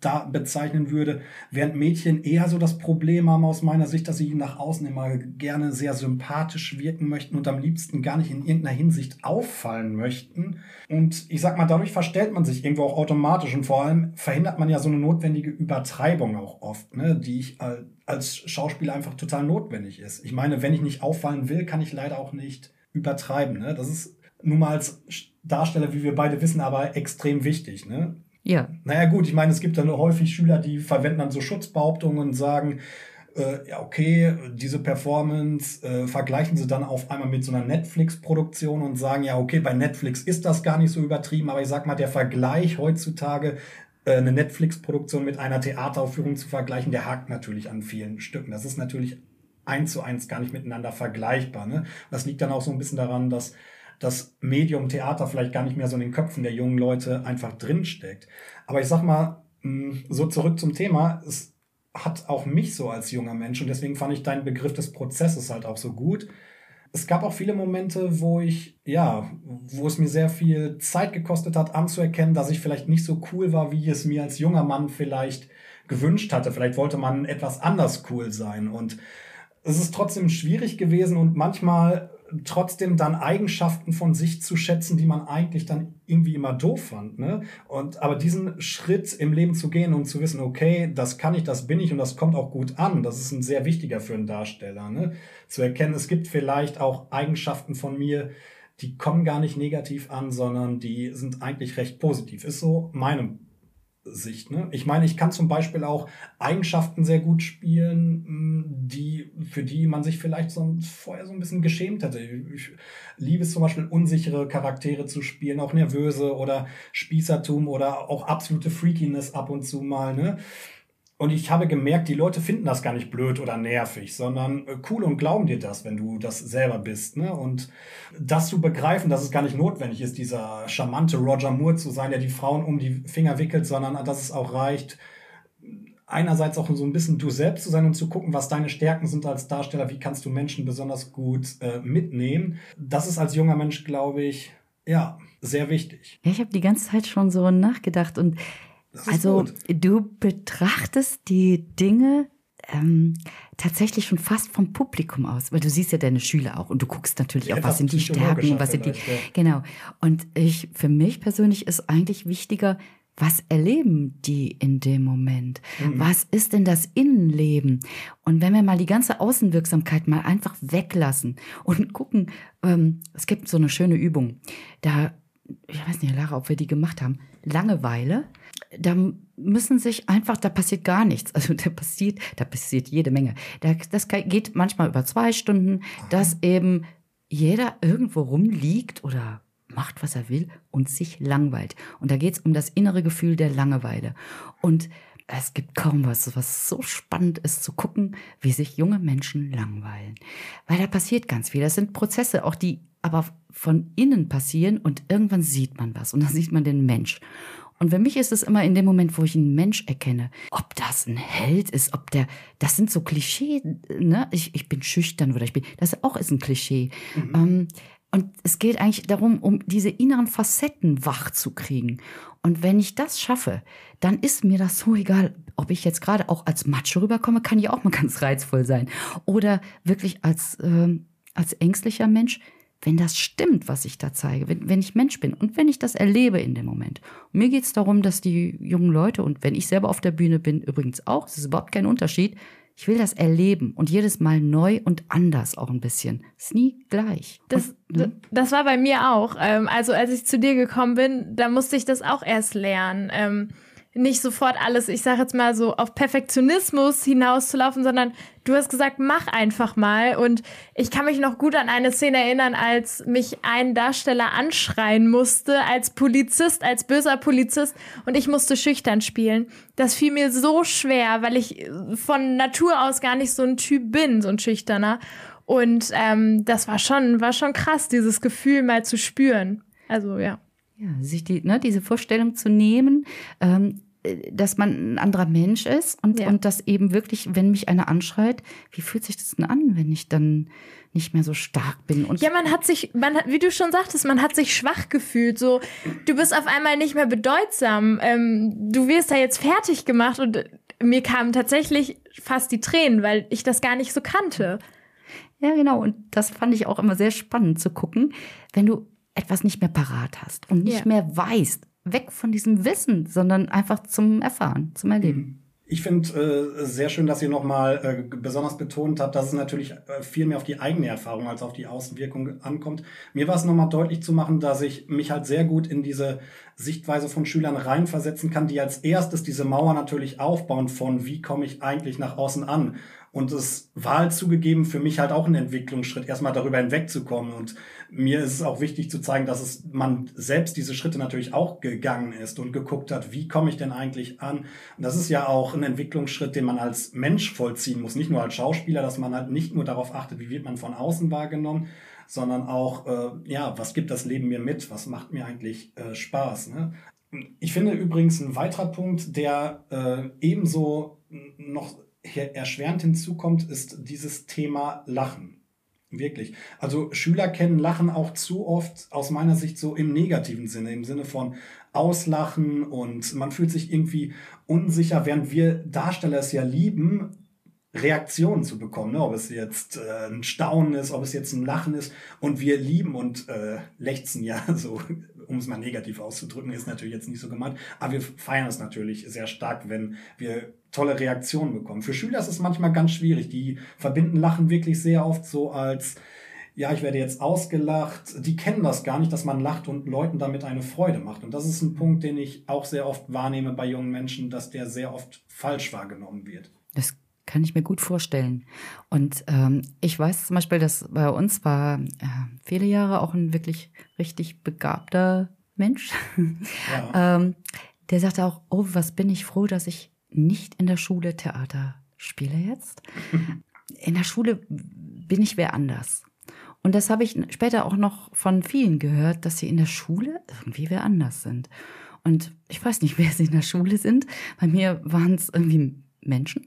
[SPEAKER 1] da bezeichnen würde, während Mädchen eher so das Problem haben aus meiner Sicht, dass sie nach außen immer gerne sehr sympathisch wirken möchten und am liebsten gar nicht in irgendeiner Hinsicht auffallen möchten. Und ich sag mal, dadurch verstellt man sich irgendwo auch automatisch und vor allem verhindert man ja so eine notwendige Übertreibung auch oft, ne, die ich als Schauspieler einfach total notwendig ist. Ich meine, wenn ich nicht auffallen will, kann ich leider auch nicht übertreiben. Ne? Das ist nun mal als Darsteller, wie wir beide wissen, aber extrem wichtig. Ne?
[SPEAKER 3] Ja.
[SPEAKER 1] Naja gut, ich meine, es gibt dann häufig Schüler, die verwenden dann so Schutzbehauptungen und sagen, äh, ja, okay, diese Performance äh, vergleichen sie dann auf einmal mit so einer Netflix-Produktion und sagen, ja, okay, bei Netflix ist das gar nicht so übertrieben, aber ich sag mal, der Vergleich heutzutage, eine Netflix-Produktion mit einer Theateraufführung zu vergleichen, der hakt natürlich an vielen Stücken. Das ist natürlich eins zu eins gar nicht miteinander vergleichbar. Ne? Das liegt dann auch so ein bisschen daran, dass das Medium Theater vielleicht gar nicht mehr so in den Köpfen der jungen Leute einfach drinsteckt. Aber ich sag mal, hm, so zurück zum Thema, es hat auch mich so als junger Mensch und deswegen fand ich deinen Begriff des Prozesses halt auch so gut. Es gab auch viele Momente, wo ich, ja, wo es mir sehr viel Zeit gekostet hat, anzuerkennen, dass ich vielleicht nicht so cool war, wie es mir als junger Mann vielleicht gewünscht hatte. Vielleicht wollte man etwas anders cool sein und es ist trotzdem schwierig gewesen und manchmal trotzdem dann Eigenschaften von sich zu schätzen, die man eigentlich dann irgendwie immer doof fand. Ne? Und aber diesen Schritt im Leben zu gehen und zu wissen, okay, das kann ich, das bin ich und das kommt auch gut an, das ist ein sehr wichtiger für einen Darsteller. Ne? Zu erkennen, es gibt vielleicht auch Eigenschaften von mir, die kommen gar nicht negativ an, sondern die sind eigentlich recht positiv. Ist so meine Sicht. Ne? Ich meine, ich kann zum Beispiel auch Eigenschaften sehr gut spielen, hm, die, für die man sich vielleicht so vorher so ein bisschen geschämt hätte. Ich liebe es zum Beispiel, unsichere Charaktere zu spielen, auch nervöse oder Spießertum oder auch absolute Freakiness ab und zu mal. Ne? Und ich habe gemerkt, die Leute finden das gar nicht blöd oder nervig, sondern äh, cool und glauben dir das, wenn du das selber bist. Ne? Und das zu begreifen, dass es gar nicht notwendig ist, dieser charmante Roger Moore zu sein, der die Frauen um die Finger wickelt, sondern dass es auch reicht, einerseits auch so ein bisschen du selbst zu sein und zu gucken, was deine Stärken sind als Darsteller, wie kannst du Menschen besonders gut äh, mitnehmen. Das ist als junger Mensch, glaube ich, ja, sehr wichtig.
[SPEAKER 3] Ich habe die ganze Zeit schon so nachgedacht und also gut. du betrachtest die Dinge ähm, tatsächlich schon fast vom Publikum aus, weil du siehst ja deine Schüler auch und du guckst natürlich auch, was sind die Stärken, was sind die, ja. genau. Und ich, für mich persönlich ist eigentlich wichtiger, was erleben die in dem Moment? Mhm. Was ist denn das Innenleben? Und wenn wir mal die ganze Außenwirksamkeit mal einfach weglassen und gucken, ähm, es gibt so eine schöne Übung, da, ich weiß nicht, Lara, ob wir die gemacht haben, Langeweile da müssen sich einfach, da passiert gar nichts. Also da passiert, da passiert jede Menge. Da, das geht manchmal über zwei Stunden, dass eben jeder irgendwo rumliegt oder macht, was er will und sich langweilt. Und da geht es um das innere Gefühl der Langeweile. Und es gibt kaum was, was so spannend ist zu gucken, wie sich junge Menschen langweilen. Weil da passiert ganz viel. Das sind Prozesse, auch die aber von innen passieren und irgendwann sieht man was und dann sieht man den Mensch. Und für mich ist es immer in dem Moment, wo ich einen Mensch erkenne, ob das ein Held ist, ob der, das sind so Klischee, ne? Ich, ich bin schüchtern oder ich bin, das auch ist ein Klischee. Mhm. Ähm, und es geht eigentlich darum, um diese inneren Facetten wach zu kriegen. Und wenn ich das schaffe, dann ist mir das so egal, ob ich jetzt gerade auch als Macho rüberkomme, kann ich auch mal ganz reizvoll sein. Oder wirklich als, äh, als ängstlicher Mensch wenn das stimmt, was ich da zeige, wenn, wenn ich Mensch bin und wenn ich das erlebe in dem Moment. Und mir geht es darum, dass die jungen Leute und wenn ich selber auf der Bühne bin, übrigens auch, es ist überhaupt kein Unterschied, ich will das erleben und jedes Mal neu und anders auch ein bisschen. Ist nie gleich.
[SPEAKER 4] Das, und, ne? das war bei mir auch. Ähm, also als ich zu dir gekommen bin, da musste ich das auch erst lernen. Nicht sofort alles, ich sage jetzt mal so, auf Perfektionismus hinauszulaufen, sondern du hast gesagt, mach einfach mal. Und ich kann mich noch gut an eine Szene erinnern, als mich ein Darsteller anschreien musste, als Polizist, als böser Polizist, und ich musste schüchtern spielen. Das fiel mir so schwer, weil ich von Natur aus gar nicht so ein Typ bin, so ein Schüchterner. Und ähm, das war schon, war schon krass, dieses Gefühl mal zu spüren. Also ja.
[SPEAKER 3] Ja, sich die, ne, diese Vorstellung zu nehmen, ähm, äh, dass man ein anderer Mensch ist und, ja. und dass eben wirklich, wenn mich einer anschreit, wie fühlt sich das denn an, wenn ich dann nicht mehr so stark bin?
[SPEAKER 4] Und ja, man hat sich, man hat, wie du schon sagtest, man hat sich schwach gefühlt. So, du bist auf einmal nicht mehr bedeutsam. Ähm, du wirst da jetzt fertig gemacht und mir kamen tatsächlich fast die Tränen, weil ich das gar nicht so kannte.
[SPEAKER 3] Ja, genau. Und das fand ich auch immer sehr spannend zu gucken, wenn du etwas nicht mehr parat hast und nicht ja. mehr weißt, weg von diesem Wissen, sondern einfach zum Erfahren, zum Erleben. Mhm.
[SPEAKER 1] Ich finde äh, sehr schön, dass ihr nochmal äh, besonders betont habt, dass es natürlich äh, viel mehr auf die eigene Erfahrung als auf die Außenwirkung ankommt. Mir war es nochmal deutlich zu machen, dass ich mich halt sehr gut in diese Sichtweise von Schülern reinversetzen kann, die als erstes diese Mauer natürlich aufbauen von, wie komme ich eigentlich nach außen an. Und es war halt zugegeben für mich halt auch ein Entwicklungsschritt, erstmal darüber hinwegzukommen. Und mir ist es auch wichtig zu zeigen, dass es man selbst diese Schritte natürlich auch gegangen ist und geguckt hat, wie komme ich denn eigentlich an? Und das ist ja auch ein Entwicklungsschritt, den man als Mensch vollziehen muss, nicht nur als Schauspieler, dass man halt nicht nur darauf achtet, wie wird man von außen wahrgenommen, sondern auch, äh, ja, was gibt das Leben mir mit? Was macht mir eigentlich äh, Spaß? Ne? Ich finde übrigens ein weiterer Punkt, der äh, ebenso noch erschwerend hinzukommt, ist dieses Thema Lachen. Wirklich. Also Schüler kennen Lachen auch zu oft aus meiner Sicht so im negativen Sinne, im Sinne von Auslachen und man fühlt sich irgendwie unsicher, während wir Darsteller es ja lieben, Reaktionen zu bekommen, ne? ob es jetzt äh, ein Staunen ist, ob es jetzt ein Lachen ist. Und wir lieben und äh, lechzen ja, so, um es mal negativ auszudrücken, ist natürlich jetzt nicht so gemeint. Aber wir feiern es natürlich sehr stark, wenn wir tolle Reaktionen bekommen. Für Schüler ist es manchmal ganz schwierig. Die verbinden Lachen wirklich sehr oft so als, ja, ich werde jetzt ausgelacht. Die kennen das gar nicht, dass man lacht und Leuten damit eine Freude macht. Und das ist ein Punkt, den ich auch sehr oft wahrnehme bei jungen Menschen, dass der sehr oft falsch wahrgenommen wird.
[SPEAKER 3] Das kann ich mir gut vorstellen. Und ähm, ich weiß zum Beispiel, dass bei uns war äh, viele Jahre auch ein wirklich richtig begabter Mensch. Ja. ähm, der sagte auch, oh, was bin ich froh, dass ich nicht in der Schule Theater spiele jetzt. In der Schule bin ich wer anders. Und das habe ich später auch noch von vielen gehört, dass sie in der Schule irgendwie wer anders sind. Und ich weiß nicht, wer sie in der Schule sind. Bei mir waren es irgendwie Menschen,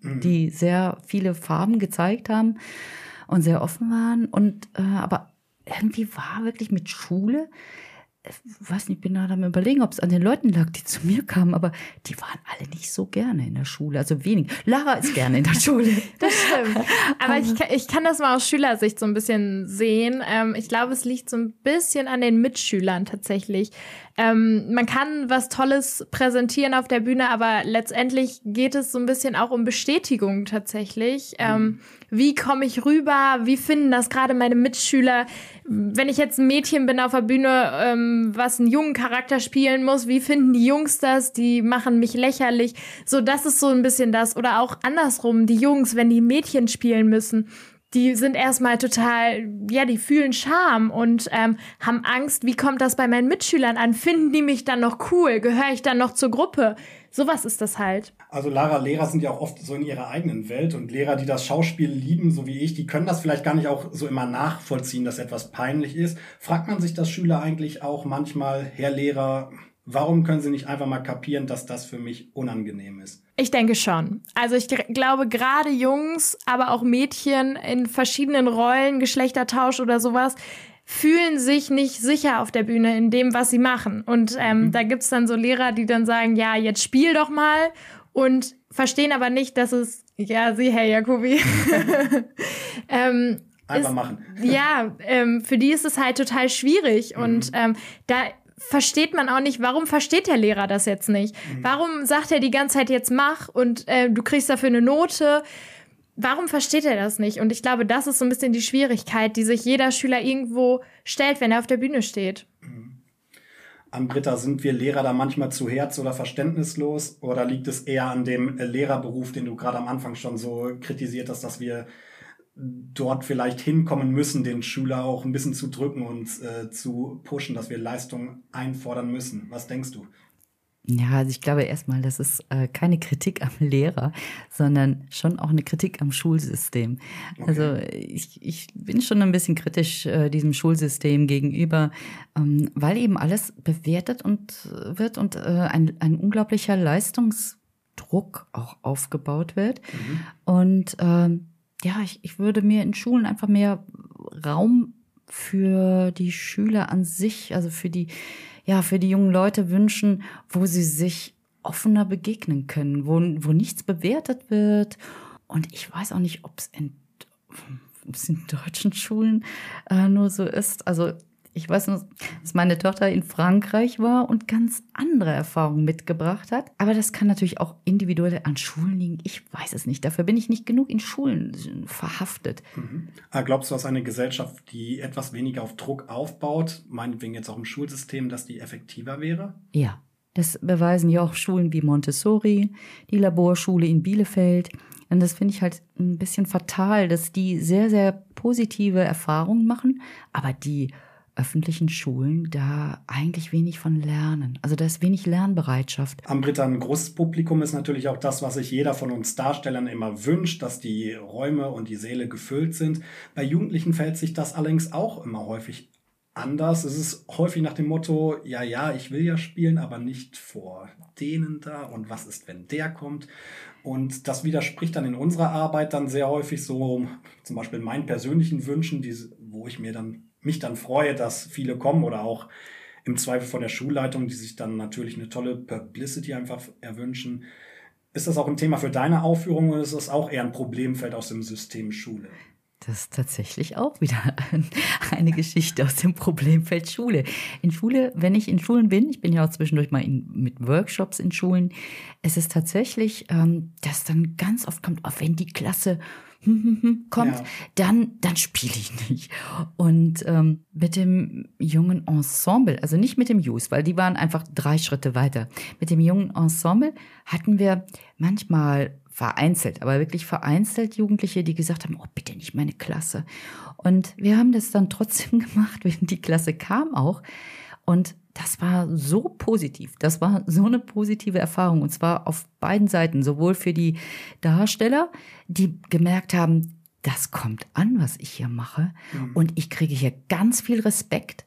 [SPEAKER 3] mhm. die sehr viele Farben gezeigt haben und sehr offen waren. Und äh, aber irgendwie war wirklich mit Schule weiß nicht, ich bin gerade am überlegen, ob es an den Leuten lag, die zu mir kamen, aber die waren alle nicht so gerne in der Schule, also wenig. Lara ist gerne in der Schule.
[SPEAKER 4] das stimmt. Aber ich, ich kann das mal aus Schülersicht so ein bisschen sehen. Ähm, ich glaube, es liegt so ein bisschen an den Mitschülern tatsächlich. Ähm, man kann was Tolles präsentieren auf der Bühne, aber letztendlich geht es so ein bisschen auch um Bestätigung tatsächlich. Ähm, mhm. Wie komme ich rüber? Wie finden das gerade meine Mitschüler? Wenn ich jetzt ein Mädchen bin auf der Bühne, ähm, was einen jungen Charakter spielen muss, wie finden die Jungs das? Die machen mich lächerlich. So, das ist so ein bisschen das. Oder auch andersrum, die Jungs, wenn die Mädchen spielen müssen die sind erstmal total, ja, die fühlen Scham und ähm, haben Angst, wie kommt das bei meinen Mitschülern an? Finden die mich dann noch cool? Gehöre ich dann noch zur Gruppe? Sowas ist das halt.
[SPEAKER 1] Also Lara, Lehrer sind ja auch oft so in ihrer eigenen Welt und Lehrer, die das Schauspiel lieben, so wie ich, die können das vielleicht gar nicht auch so immer nachvollziehen, dass etwas peinlich ist. Fragt man sich das Schüler eigentlich auch manchmal, Herr Lehrer, Warum können Sie nicht einfach mal kapieren, dass das für mich unangenehm ist?
[SPEAKER 4] Ich denke schon. Also ich glaube, gerade Jungs, aber auch Mädchen in verschiedenen Rollen, Geschlechtertausch oder sowas, fühlen sich nicht sicher auf der Bühne in dem, was sie machen. Und ähm, mhm. da gibt's dann so Lehrer, die dann sagen, ja, jetzt spiel doch mal und verstehen aber nicht, dass es, ja, sie, Herr Jacobi.
[SPEAKER 1] ähm, Einfach ist, machen.
[SPEAKER 4] ja, ähm, für die ist es halt total schwierig. Mhm. Und ähm, da versteht man auch nicht, warum versteht der Lehrer das jetzt nicht? Mhm. Warum sagt er die ganze Zeit jetzt mach und äh, du kriegst dafür eine Note? Warum versteht er das nicht? Und ich glaube, das ist so ein bisschen die Schwierigkeit, die sich jeder Schüler irgendwo stellt, wenn er auf der Bühne steht. Mhm.
[SPEAKER 1] An Britta, sind wir Lehrer da manchmal zu herz- oder verständnislos? Oder liegt es eher an dem Lehrerberuf, den du gerade am Anfang schon so kritisiert hast, dass wir dort vielleicht hinkommen müssen, den Schüler auch ein bisschen zu drücken und äh, zu pushen, dass wir Leistung einfordern müssen. Was denkst du?
[SPEAKER 3] Ja, also ich glaube erstmal, das ist äh, keine Kritik am Lehrer, sondern schon auch eine Kritik am Schulsystem. Okay. Also ich, ich bin schon ein bisschen kritisch äh, diesem Schulsystem gegenüber, ähm, weil eben alles bewertet und äh, wird und äh, ein, ein unglaublicher Leistungsdruck auch aufgebaut wird. Mhm. Und ähm, ja, ich, ich würde mir in Schulen einfach mehr Raum für die Schüler an sich, also für die, ja, für die jungen Leute wünschen, wo sie sich offener begegnen können, wo, wo nichts bewertet wird. Und ich weiß auch nicht, ob es in, in deutschen Schulen äh, nur so ist. Also ich weiß nur, dass meine Tochter in Frankreich war und ganz andere Erfahrungen mitgebracht hat. Aber das kann natürlich auch individuell an Schulen liegen. Ich weiß es nicht. Dafür bin ich nicht genug in Schulen verhaftet.
[SPEAKER 1] Mhm. Ah, glaubst du, dass eine Gesellschaft, die etwas weniger auf Druck aufbaut, meinetwegen jetzt auch im Schulsystem, dass die effektiver wäre?
[SPEAKER 3] Ja. Das beweisen ja auch Schulen wie Montessori, die Laborschule in Bielefeld, Denn das finde ich halt ein bisschen fatal, dass die sehr, sehr positive Erfahrungen machen, aber die öffentlichen Schulen da eigentlich wenig von lernen. Also da ist wenig Lernbereitschaft.
[SPEAKER 1] Am Britta, ein ist natürlich auch das, was sich jeder von uns Darstellern immer wünscht, dass die Räume und die Säle gefüllt sind. Bei Jugendlichen fällt sich das allerdings auch immer häufig anders. Es ist häufig nach dem Motto, ja, ja, ich will ja spielen, aber nicht vor denen da. Und was ist, wenn der kommt? Und das widerspricht dann in unserer Arbeit dann sehr häufig so, zum Beispiel meinen persönlichen Wünschen, die, wo ich mir dann, mich dann freue, dass viele kommen oder auch im Zweifel von der Schulleitung, die sich dann natürlich eine tolle Publicity einfach erwünschen. Ist das auch ein Thema für deine Aufführung oder ist das auch eher ein Problemfeld aus dem System Schule?
[SPEAKER 3] Das ist tatsächlich auch wieder eine Geschichte aus dem Problemfeld Schule. In Schule, wenn ich in Schulen bin, ich bin ja auch zwischendurch mal in, mit Workshops in Schulen, es ist tatsächlich, ähm, dass dann ganz oft kommt, auch wenn die Klasse kommt, ja. dann, dann spiele ich nicht. Und ähm, mit dem jungen Ensemble, also nicht mit dem Youth, weil die waren einfach drei Schritte weiter. Mit dem jungen Ensemble hatten wir manchmal vereinzelt, aber wirklich vereinzelt Jugendliche, die gesagt haben, oh bitte nicht meine Klasse. Und wir haben das dann trotzdem gemacht, wenn die Klasse kam auch. Und das war so positiv. Das war so eine positive Erfahrung. Und zwar auf beiden Seiten. Sowohl für die Darsteller, die gemerkt haben, das kommt an, was ich hier mache. Mhm. Und ich kriege hier ganz viel Respekt.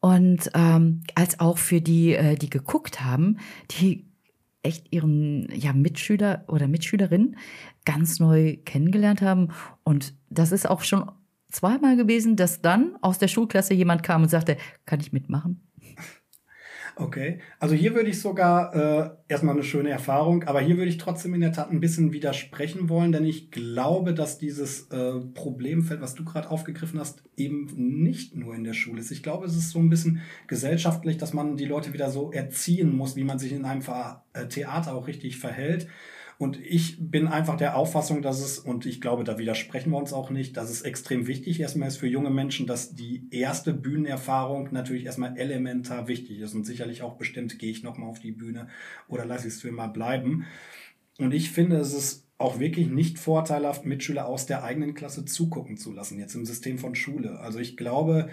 [SPEAKER 3] Und ähm, als auch für die, äh, die geguckt haben, die echt ihren ja, Mitschüler oder Mitschülerin ganz neu kennengelernt haben. Und das ist auch schon zweimal gewesen, dass dann aus der Schulklasse jemand kam und sagte, kann ich mitmachen?
[SPEAKER 1] Okay, also hier würde ich sogar äh, erstmal eine schöne Erfahrung, aber hier würde ich trotzdem in der Tat ein bisschen widersprechen wollen, denn ich glaube, dass dieses äh, Problemfeld, was du gerade aufgegriffen hast, eben nicht nur in der Schule ist. Ich glaube, es ist so ein bisschen gesellschaftlich, dass man die Leute wieder so erziehen muss, wie man sich in einem äh, Theater auch richtig verhält. Und ich bin einfach der Auffassung, dass es, und ich glaube, da widersprechen wir uns auch nicht, dass es extrem wichtig erstmal ist für junge Menschen, dass die erste Bühnenerfahrung natürlich erstmal elementar wichtig ist. Und sicherlich auch bestimmt, gehe ich nochmal auf die Bühne oder lasse ich es für immer bleiben. Und ich finde, es ist auch wirklich nicht vorteilhaft, Mitschüler aus der eigenen Klasse zugucken zu lassen, jetzt im System von Schule. Also ich glaube,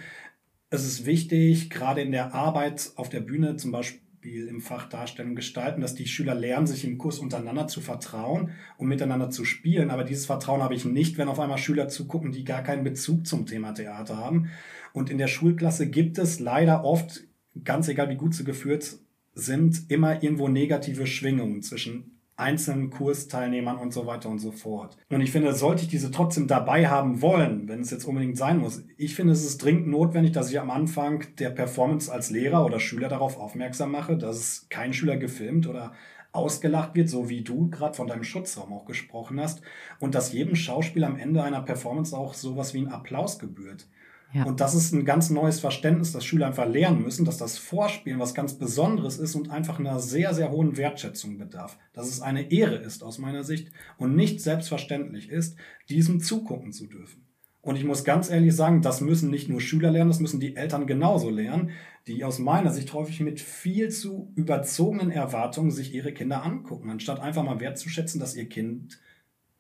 [SPEAKER 1] es ist wichtig, gerade in der Arbeit auf der Bühne zum Beispiel, Beispiel im Fach Darstellung gestalten, dass die Schüler lernen, sich im Kurs untereinander zu vertrauen und miteinander zu spielen. Aber dieses Vertrauen habe ich nicht, wenn auf einmal Schüler zugucken, die gar keinen Bezug zum Thema Theater haben. Und in der Schulklasse gibt es leider oft, ganz egal wie gut sie geführt sind, immer irgendwo negative Schwingungen zwischen einzelnen Kursteilnehmern und so weiter und so fort. Und ich finde, sollte ich diese trotzdem dabei haben wollen, wenn es jetzt unbedingt sein muss, ich finde, es ist dringend notwendig, dass ich am Anfang der Performance als Lehrer oder Schüler darauf aufmerksam mache, dass kein Schüler gefilmt oder ausgelacht wird, so wie du gerade von deinem Schutzraum auch gesprochen hast, und dass jedem Schauspieler am Ende einer Performance auch sowas wie ein Applaus gebührt. Ja. Und das ist ein ganz neues Verständnis, das Schüler einfach lernen müssen, dass das Vorspielen was ganz Besonderes ist und einfach einer sehr, sehr hohen Wertschätzung bedarf. Dass es eine Ehre ist aus meiner Sicht und nicht selbstverständlich ist, diesem zugucken zu dürfen. Und ich muss ganz ehrlich sagen, das müssen nicht nur Schüler lernen, das müssen die Eltern genauso lernen, die aus meiner Sicht häufig mit viel zu überzogenen Erwartungen sich ihre Kinder angucken, anstatt einfach mal wertzuschätzen, dass ihr Kind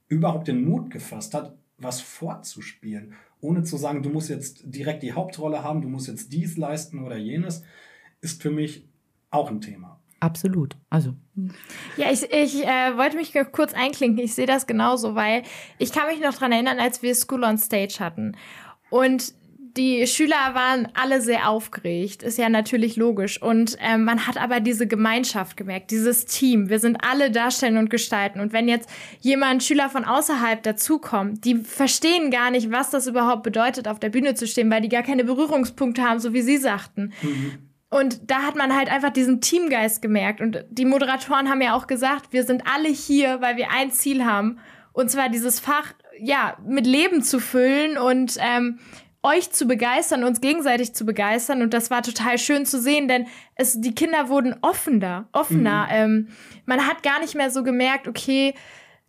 [SPEAKER 1] überhaupt den Mut gefasst hat, was vorzuspielen ohne zu sagen, du musst jetzt direkt die Hauptrolle haben, du musst jetzt dies leisten oder jenes, ist für mich auch ein Thema.
[SPEAKER 3] Absolut. Also.
[SPEAKER 4] Ja, ich, ich äh, wollte mich kurz einklinken. Ich sehe das genauso, weil ich kann mich noch daran erinnern, als wir School on Stage hatten. Und die Schüler waren alle sehr aufgeregt, ist ja natürlich logisch. Und ähm, man hat aber diese Gemeinschaft gemerkt, dieses Team. Wir sind alle darstellen und gestalten. Und wenn jetzt jemand Schüler von außerhalb dazukommt, die verstehen gar nicht, was das überhaupt bedeutet, auf der Bühne zu stehen, weil die gar keine Berührungspunkte haben, so wie Sie sagten. Mhm. Und da hat man halt einfach diesen Teamgeist gemerkt. Und die Moderatoren haben ja auch gesagt, wir sind alle hier, weil wir ein Ziel haben. Und zwar dieses Fach ja mit Leben zu füllen und ähm, euch zu begeistern, uns gegenseitig zu begeistern. Und das war total schön zu sehen, denn es, die Kinder wurden offener, offener. Mhm. Ähm, man hat gar nicht mehr so gemerkt, okay,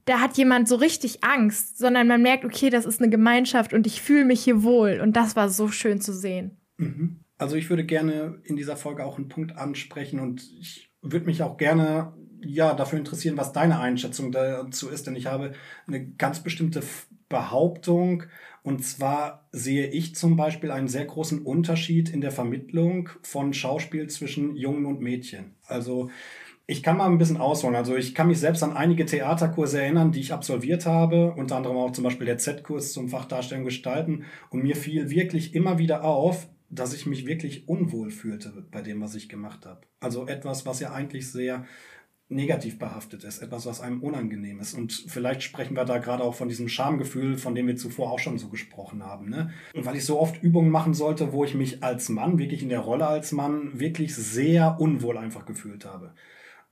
[SPEAKER 4] da hat jemand so richtig Angst, sondern man merkt, okay, das ist eine Gemeinschaft und ich fühle mich hier wohl. Und das war so schön zu sehen.
[SPEAKER 1] Mhm. Also ich würde gerne in dieser Folge auch einen Punkt ansprechen und ich würde mich auch gerne ja dafür interessieren, was deine Einschätzung dazu ist, denn ich habe eine ganz bestimmte Behauptung. Und zwar sehe ich zum Beispiel einen sehr großen Unterschied in der Vermittlung von Schauspiel zwischen Jungen und Mädchen. Also ich kann mal ein bisschen ausholen. Also ich kann mich selbst an einige Theaterkurse erinnern, die ich absolviert habe, unter anderem auch zum Beispiel der Z-Kurs zum Fach Darstellung Gestalten. Und mir fiel wirklich immer wieder auf, dass ich mich wirklich unwohl fühlte bei dem, was ich gemacht habe. Also etwas, was ja eigentlich sehr negativ behaftet ist, etwas, was einem unangenehm ist. Und vielleicht sprechen wir da gerade auch von diesem Schamgefühl, von dem wir zuvor auch schon so gesprochen haben. Ne? Und weil ich so oft Übungen machen sollte, wo ich mich als Mann, wirklich in der Rolle als Mann, wirklich sehr unwohl einfach gefühlt habe.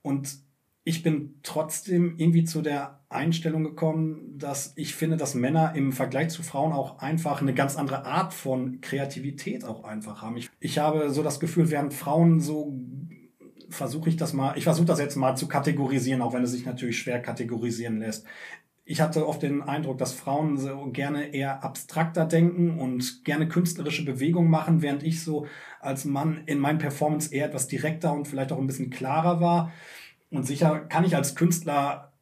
[SPEAKER 1] Und ich bin trotzdem irgendwie zu der Einstellung gekommen, dass ich finde, dass Männer im Vergleich zu Frauen auch einfach eine ganz andere Art von Kreativität auch einfach haben. Ich, ich habe so das Gefühl, während Frauen so versuche ich das mal, ich versuche das jetzt mal zu kategorisieren, auch wenn es sich natürlich schwer kategorisieren lässt. Ich hatte oft den Eindruck, dass Frauen so gerne eher abstrakter denken und gerne künstlerische Bewegungen machen, während ich so als Mann in meinen Performance eher etwas direkter und vielleicht auch ein bisschen klarer war. Und sicher kann ich als Künstler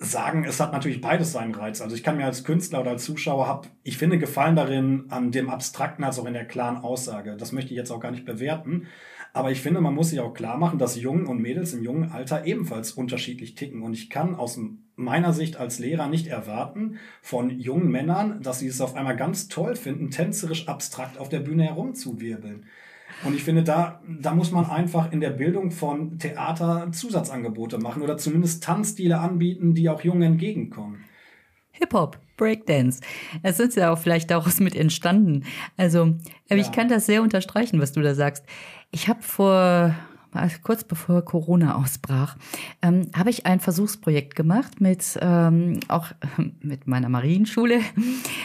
[SPEAKER 1] sagen, es hat natürlich beides seinen Reiz. Also ich kann mir als Künstler oder als Zuschauer hab, ich finde Gefallen darin an dem Abstrakten als auch in der klaren Aussage. Das möchte ich jetzt auch gar nicht bewerten. Aber ich finde, man muss sich auch klar machen, dass Jungen und Mädels im jungen Alter ebenfalls unterschiedlich ticken. Und ich kann aus meiner Sicht als Lehrer nicht erwarten von jungen Männern, dass sie es auf einmal ganz toll finden, tänzerisch abstrakt auf der Bühne herumzuwirbeln. Und ich finde, da, da muss man einfach in der Bildung von Theater Zusatzangebote machen oder zumindest Tanzstile anbieten, die auch Jungen entgegenkommen.
[SPEAKER 3] Hip-Hop, Breakdance. Es ist ja auch vielleicht daraus mit entstanden. Also, ja. ich kann das sehr unterstreichen, was du da sagst. Ich habe vor kurz bevor Corona ausbrach, ähm, habe ich ein Versuchsprojekt gemacht mit ähm, auch mit meiner Marienschule.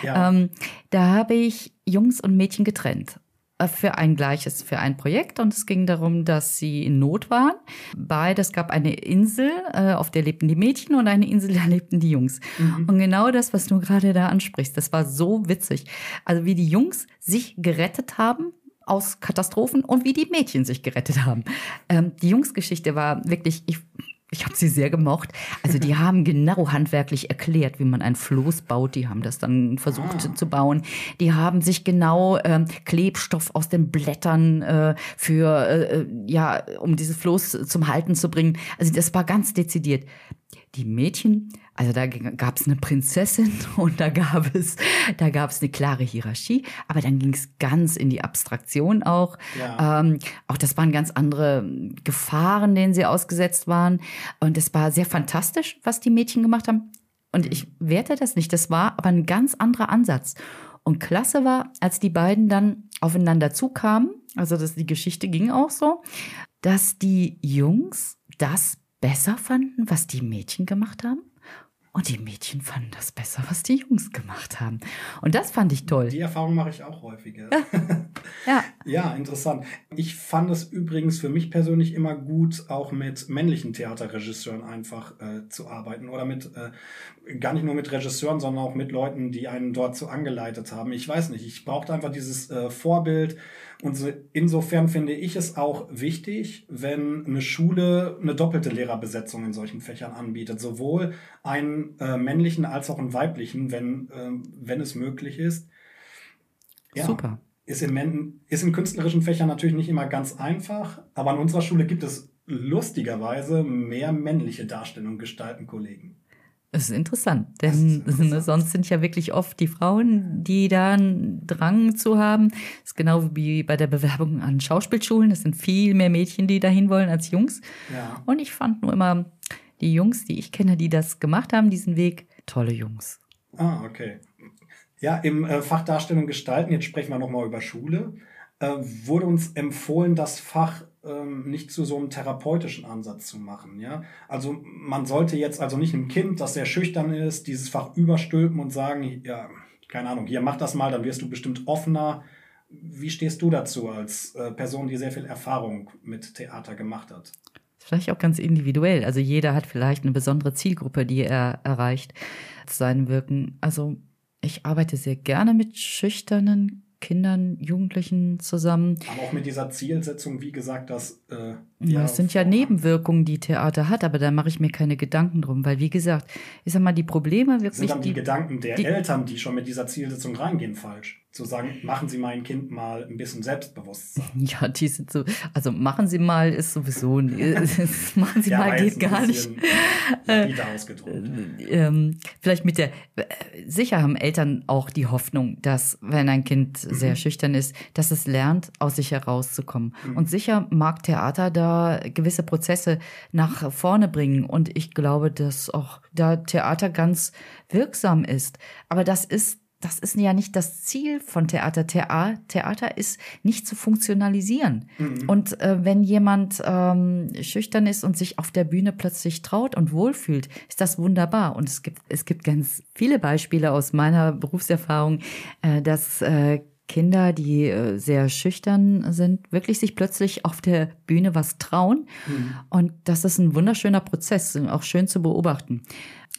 [SPEAKER 3] Ja. Ähm, da habe ich Jungs und Mädchen getrennt für ein gleiches, für ein Projekt und es ging darum, dass sie in Not waren. Beides gab eine Insel, äh, auf der lebten die Mädchen und eine Insel, da lebten die Jungs. Mhm. Und genau das, was du gerade da ansprichst, das war so witzig. Also wie die Jungs sich gerettet haben aus Katastrophen und wie die Mädchen sich gerettet haben. Ähm, die Jungsgeschichte war wirklich, ich ich habe sie sehr gemocht. Also die haben genau handwerklich erklärt, wie man ein Floß baut. Die haben das dann versucht ah. zu bauen. Die haben sich genau ähm, Klebstoff aus den Blättern äh, für äh, äh ja, um dieses Floß zum Halten zu bringen. Also das war ganz dezidiert. Die Mädchen also da gab es eine Prinzessin und da gab es, da gab es eine klare Hierarchie, aber dann ging es ganz in die Abstraktion auch. Ja. Ähm, auch das waren ganz andere Gefahren, denen sie ausgesetzt waren. Und es war sehr fantastisch, was die Mädchen gemacht haben. Und ich werte das nicht. Das war aber ein ganz anderer Ansatz. Und klasse war, als die beiden dann aufeinander zukamen, also dass die Geschichte ging auch so, dass die Jungs das besser fanden, was die Mädchen gemacht haben und die Mädchen fanden das besser, was die Jungs gemacht haben. Und das fand ich toll.
[SPEAKER 1] Die Erfahrung mache ich auch häufiger. ja. ja, interessant. Ich fand es übrigens für mich persönlich immer gut, auch mit männlichen Theaterregisseuren einfach äh, zu arbeiten. Oder mit, äh, gar nicht nur mit Regisseuren, sondern auch mit Leuten, die einen dort so angeleitet haben. Ich weiß nicht, ich brauchte einfach dieses äh, Vorbild und so, insofern finde ich es auch wichtig, wenn eine Schule eine doppelte Lehrerbesetzung in solchen Fächern anbietet. Sowohl einen äh, männlichen als auch einen weiblichen, wenn, äh, wenn es möglich ist.
[SPEAKER 3] Ja, Super.
[SPEAKER 1] Ist in, ist in künstlerischen Fächern natürlich nicht immer ganz einfach, aber an unserer Schule gibt es lustigerweise mehr männliche Darstellung gestalten Kollegen.
[SPEAKER 3] Das ist interessant, denn ist interessant. sonst sind ja wirklich oft die Frauen, die da einen Drang zu haben. Das ist genau wie bei der Bewerbung an Schauspielschulen. Es sind viel mehr Mädchen, die dahin wollen als Jungs. Ja. Und ich fand nur immer die Jungs, die ich kenne, die das gemacht haben, diesen Weg, tolle Jungs.
[SPEAKER 1] Ah, okay. Ja, im äh, Fach Darstellung gestalten, jetzt sprechen wir nochmal über Schule, äh, wurde uns empfohlen, das Fach ähm, nicht zu so einem therapeutischen Ansatz zu machen. Ja? Also man sollte jetzt also nicht einem Kind, das sehr schüchtern ist, dieses Fach überstülpen und sagen, ja, keine Ahnung, hier mach das mal, dann wirst du bestimmt offener. Wie stehst du dazu als äh, Person, die sehr viel Erfahrung mit Theater gemacht hat?
[SPEAKER 3] Vielleicht auch ganz individuell. Also jeder hat vielleicht eine besondere Zielgruppe, die er erreicht, sein Wirken. Also ich arbeite sehr gerne mit schüchternen Kindern, Jugendlichen zusammen.
[SPEAKER 1] Aber auch mit dieser Zielsetzung, wie gesagt, dass Äh,
[SPEAKER 3] Ja, das sind ja. Nebenwirkungen, die Theater hat, aber da mache ich mir keine Gedanken drum, weil wie gesagt, ich sag mal, die Probleme
[SPEAKER 1] Sind
[SPEAKER 3] wirklich,
[SPEAKER 1] dann die,
[SPEAKER 3] die,
[SPEAKER 1] Gedanken der
[SPEAKER 3] die-
[SPEAKER 1] Eltern, die schon mit dieser Zielsetzung reingehen, falsch? Zu sagen, machen Sie mein Kind mal ein bisschen Selbstbewusstsein.
[SPEAKER 3] ja, die sind so, also machen Sie mal ist sowieso, machen Sie
[SPEAKER 1] Ja,
[SPEAKER 3] mal geht gar nicht.
[SPEAKER 1] lapidar ausgedrückt.
[SPEAKER 3] ähm, vielleicht mit der, äh, sicher haben Eltern auch die Hoffnung, dass wenn ein Kind
[SPEAKER 1] Mhm.
[SPEAKER 3] sehr schüchtern ist, dass es lernt, aus sich herauszukommen.
[SPEAKER 1] Mhm.
[SPEAKER 3] Und sicher mag Theater da gewisse Prozesse nach vorne bringen. Und ich glaube, dass auch da Theater ganz wirksam ist. Aber das ist das ist ja nicht das Ziel von Theater. Thea Theater ist nicht zu funktionalisieren. Und äh, wenn jemand ähm, schüchtern ist und sich auf der Bühne plötzlich traut und wohlfühlt, ist das wunderbar. Und es gibt, es gibt ganz viele Beispiele aus meiner Berufserfahrung, äh, dass äh, Kinder, die äh, sehr schüchtern sind, wirklich sich plötzlich auf der Bühne was trauen. Und das ist ein wunderschöner Prozess, auch schön zu beobachten.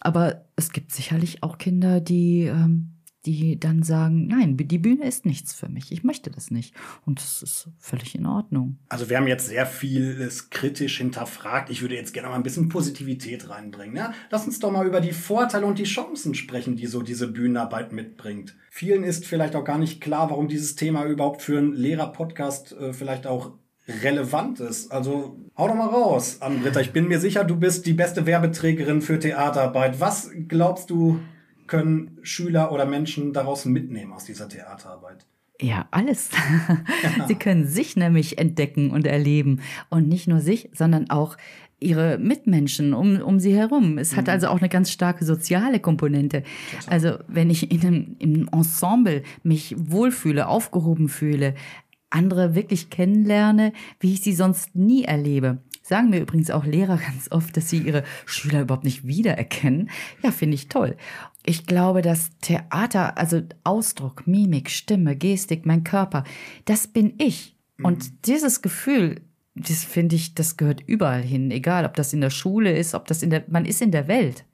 [SPEAKER 3] Aber es gibt sicherlich auch Kinder, die, ähm, die dann sagen, nein, die Bühne ist nichts für mich. Ich möchte das nicht. Und das ist völlig in Ordnung.
[SPEAKER 1] Also wir haben jetzt sehr vieles kritisch hinterfragt. Ich würde jetzt gerne mal ein bisschen Positivität reinbringen. Ja? Lass uns doch mal über die Vorteile und die Chancen sprechen, die so diese Bühnenarbeit mitbringt. Vielen ist vielleicht auch gar nicht klar, warum dieses Thema überhaupt für einen Lehrer-Podcast äh, vielleicht auch relevant ist. Also hau doch mal raus, Ann-Britta. Ich bin mir sicher, du bist die beste Werbeträgerin für Theaterarbeit. Was glaubst du, können Schüler oder Menschen daraus mitnehmen aus dieser Theaterarbeit?
[SPEAKER 3] Ja, alles. Sie können sich nämlich entdecken und erleben. Und nicht nur sich, sondern auch ihre Mitmenschen um, um sie herum. Es hat also auch eine ganz starke soziale Komponente. Also wenn ich in einem, im Ensemble mich wohlfühle, aufgehoben fühle, andere wirklich kennenlerne, wie ich sie sonst nie erlebe. Sagen mir übrigens auch Lehrer ganz oft, dass sie ihre Schüler überhaupt nicht wiedererkennen. Ja, finde ich toll. Ich glaube, dass Theater, also Ausdruck, Mimik, Stimme, Gestik, mein Körper, das bin ich. Und dieses Gefühl, das finde ich, das gehört überall hin, egal ob das in der Schule ist, ob das in der, man ist in der Welt.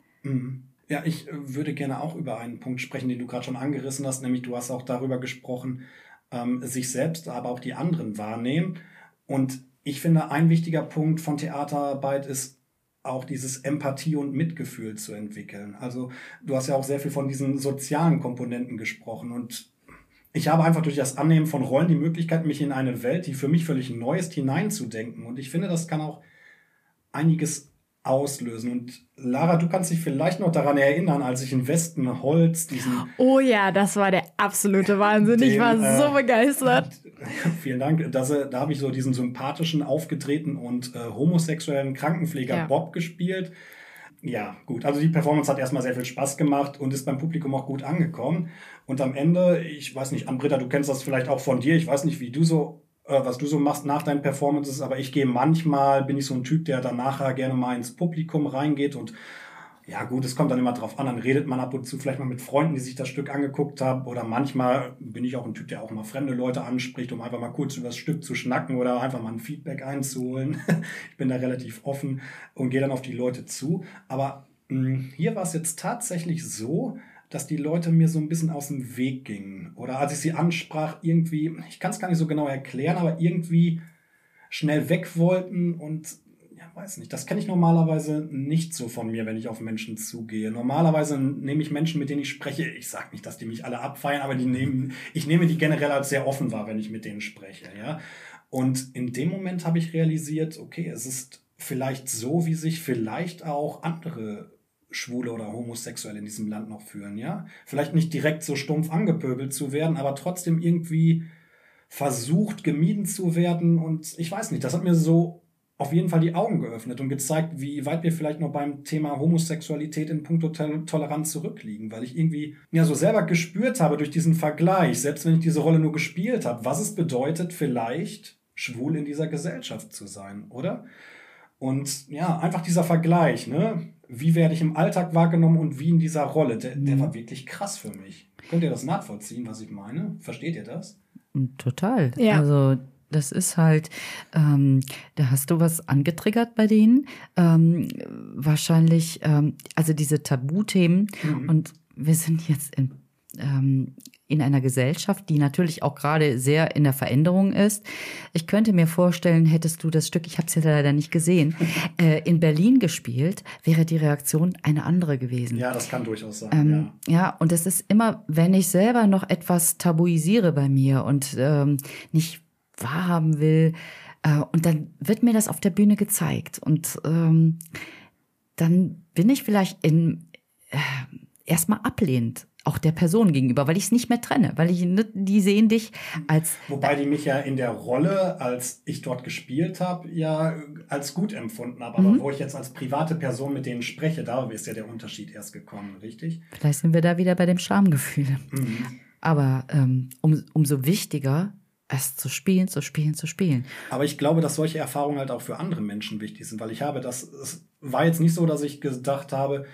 [SPEAKER 1] Ja, ich äh, würde gerne auch über einen Punkt sprechen, den du gerade schon angerissen hast, nämlich du hast auch darüber gesprochen, ähm, sich selbst, aber auch die anderen wahrnehmen. Und ich finde, ein wichtiger Punkt von Theaterarbeit ist auch dieses Empathie und Mitgefühl zu entwickeln. Also du hast ja auch sehr viel von diesen sozialen Komponenten gesprochen und ich habe einfach durch das Annehmen von Rollen die Möglichkeit, mich in eine Welt, die für mich völlig neu ist, hineinzudenken. Und ich finde, das kann auch einiges auslösen. Und Lara, du kannst dich vielleicht noch daran erinnern, als ich in Westenholz diesen
[SPEAKER 4] Oh ja, das war der absolute Wahnsinn. ich
[SPEAKER 1] Den,
[SPEAKER 4] war
[SPEAKER 1] äh,
[SPEAKER 4] so begeistert.
[SPEAKER 1] Vielen Dank. Das, äh, da habe ich so diesen sympathischen, aufgetretenen und äh, homosexuellen Krankenpfleger
[SPEAKER 4] Ja.
[SPEAKER 1] Bob gespielt. Ja, gut. Also die Performance hat erstmal sehr viel Spaß gemacht und ist beim Publikum auch gut angekommen. Und am Ende, ich weiß nicht, Anbritta, du kennst das vielleicht auch von dir. Ich weiß nicht, wie du so, äh, was du so machst nach deinen Performances, aber ich gehe manchmal, bin ich so ein Typ, der dann nachher gerne mal ins Publikum reingeht und ja, gut, es kommt dann immer drauf an. Dann redet man ab und zu vielleicht mal mit Freunden, die sich das Stück angeguckt haben. Oder manchmal bin ich auch ein Typ, der auch mal fremde Leute anspricht, um einfach mal kurz über das Stück zu schnacken oder einfach mal ein Feedback einzuholen. ich bin da relativ offen und gehe dann auf die Leute zu. Aber mh, hier war es jetzt tatsächlich so, dass die Leute mir so ein bisschen aus dem Weg gingen. Oder als ich sie ansprach, irgendwie, ich kann es gar nicht so genau erklären, aber irgendwie schnell weg wollten und ja, weiß nicht. Das kenne ich normalerweise nicht so von mir, wenn ich auf Menschen zugehe. Normalerweise nehme ich Menschen, mit denen ich spreche. Ich sage nicht, dass die mich alle abfeiern, aber die nehmen, ich nehme die generell als sehr offen wahr, wenn ich mit denen spreche. Ja? Und in dem Moment habe ich realisiert, okay, es ist vielleicht so, wie sich vielleicht auch andere Schwule oder Homosexuelle in diesem Land noch fühlen, ja. Vielleicht nicht direkt so stumpf angepöbelt zu werden, aber trotzdem irgendwie versucht, gemieden zu werden. Und ich weiß nicht, das hat mir so auf jeden Fall die Augen geöffnet und gezeigt, wie weit wir vielleicht noch beim Thema Homosexualität in puncto Tol- Toleranz zurückliegen, weil ich irgendwie ja so selber gespürt habe durch diesen Vergleich, selbst wenn ich diese Rolle nur gespielt habe, was es bedeutet, vielleicht schwul in dieser Gesellschaft zu sein, oder? Und ja, einfach dieser Vergleich, ne? Wie werde ich im Alltag wahrgenommen und wie in dieser Rolle, der, der war wirklich krass für mich. Könnt ihr das nachvollziehen, was ich meine? Versteht ihr das?
[SPEAKER 3] Total.
[SPEAKER 4] Ja.
[SPEAKER 3] Also das ist halt, ähm, da hast du was angetriggert bei denen. Ähm, wahrscheinlich, ähm, also diese Tabuthemen. Und wir sind jetzt in ähm, in einer Gesellschaft, die natürlich auch gerade sehr in der Veränderung ist. Ich könnte mir vorstellen, hättest du das Stück, ich habe es ja leider nicht gesehen, äh, in Berlin gespielt, wäre die Reaktion eine andere gewesen.
[SPEAKER 1] Ja, das kann durchaus sein.
[SPEAKER 3] Ähm, ja. ja, und es ist immer, wenn ich selber noch etwas tabuisiere bei mir und ähm, nicht wahrhaben will, äh, und dann wird mir das auf der Bühne gezeigt. Und ähm, dann bin ich vielleicht in äh, erstmal ablehnend auch der Person gegenüber, weil ich es nicht mehr trenne, weil ich ne, die sehen dich als
[SPEAKER 1] wobei die mich ja in der Rolle, als ich dort gespielt habe, ja als gut empfunden habe, aber mhm. wo ich jetzt als private Person mit denen spreche, da ist ja der Unterschied erst gekommen, richtig?
[SPEAKER 3] Vielleicht sind wir da wieder bei dem Schamgefühl. Mhm. Aber ähm, um, umso wichtiger es zu spielen, zu spielen, zu spielen.
[SPEAKER 1] Aber ich glaube, dass solche Erfahrungen halt auch für andere Menschen wichtig sind, weil ich habe das, es war jetzt nicht so, dass ich gedacht habe,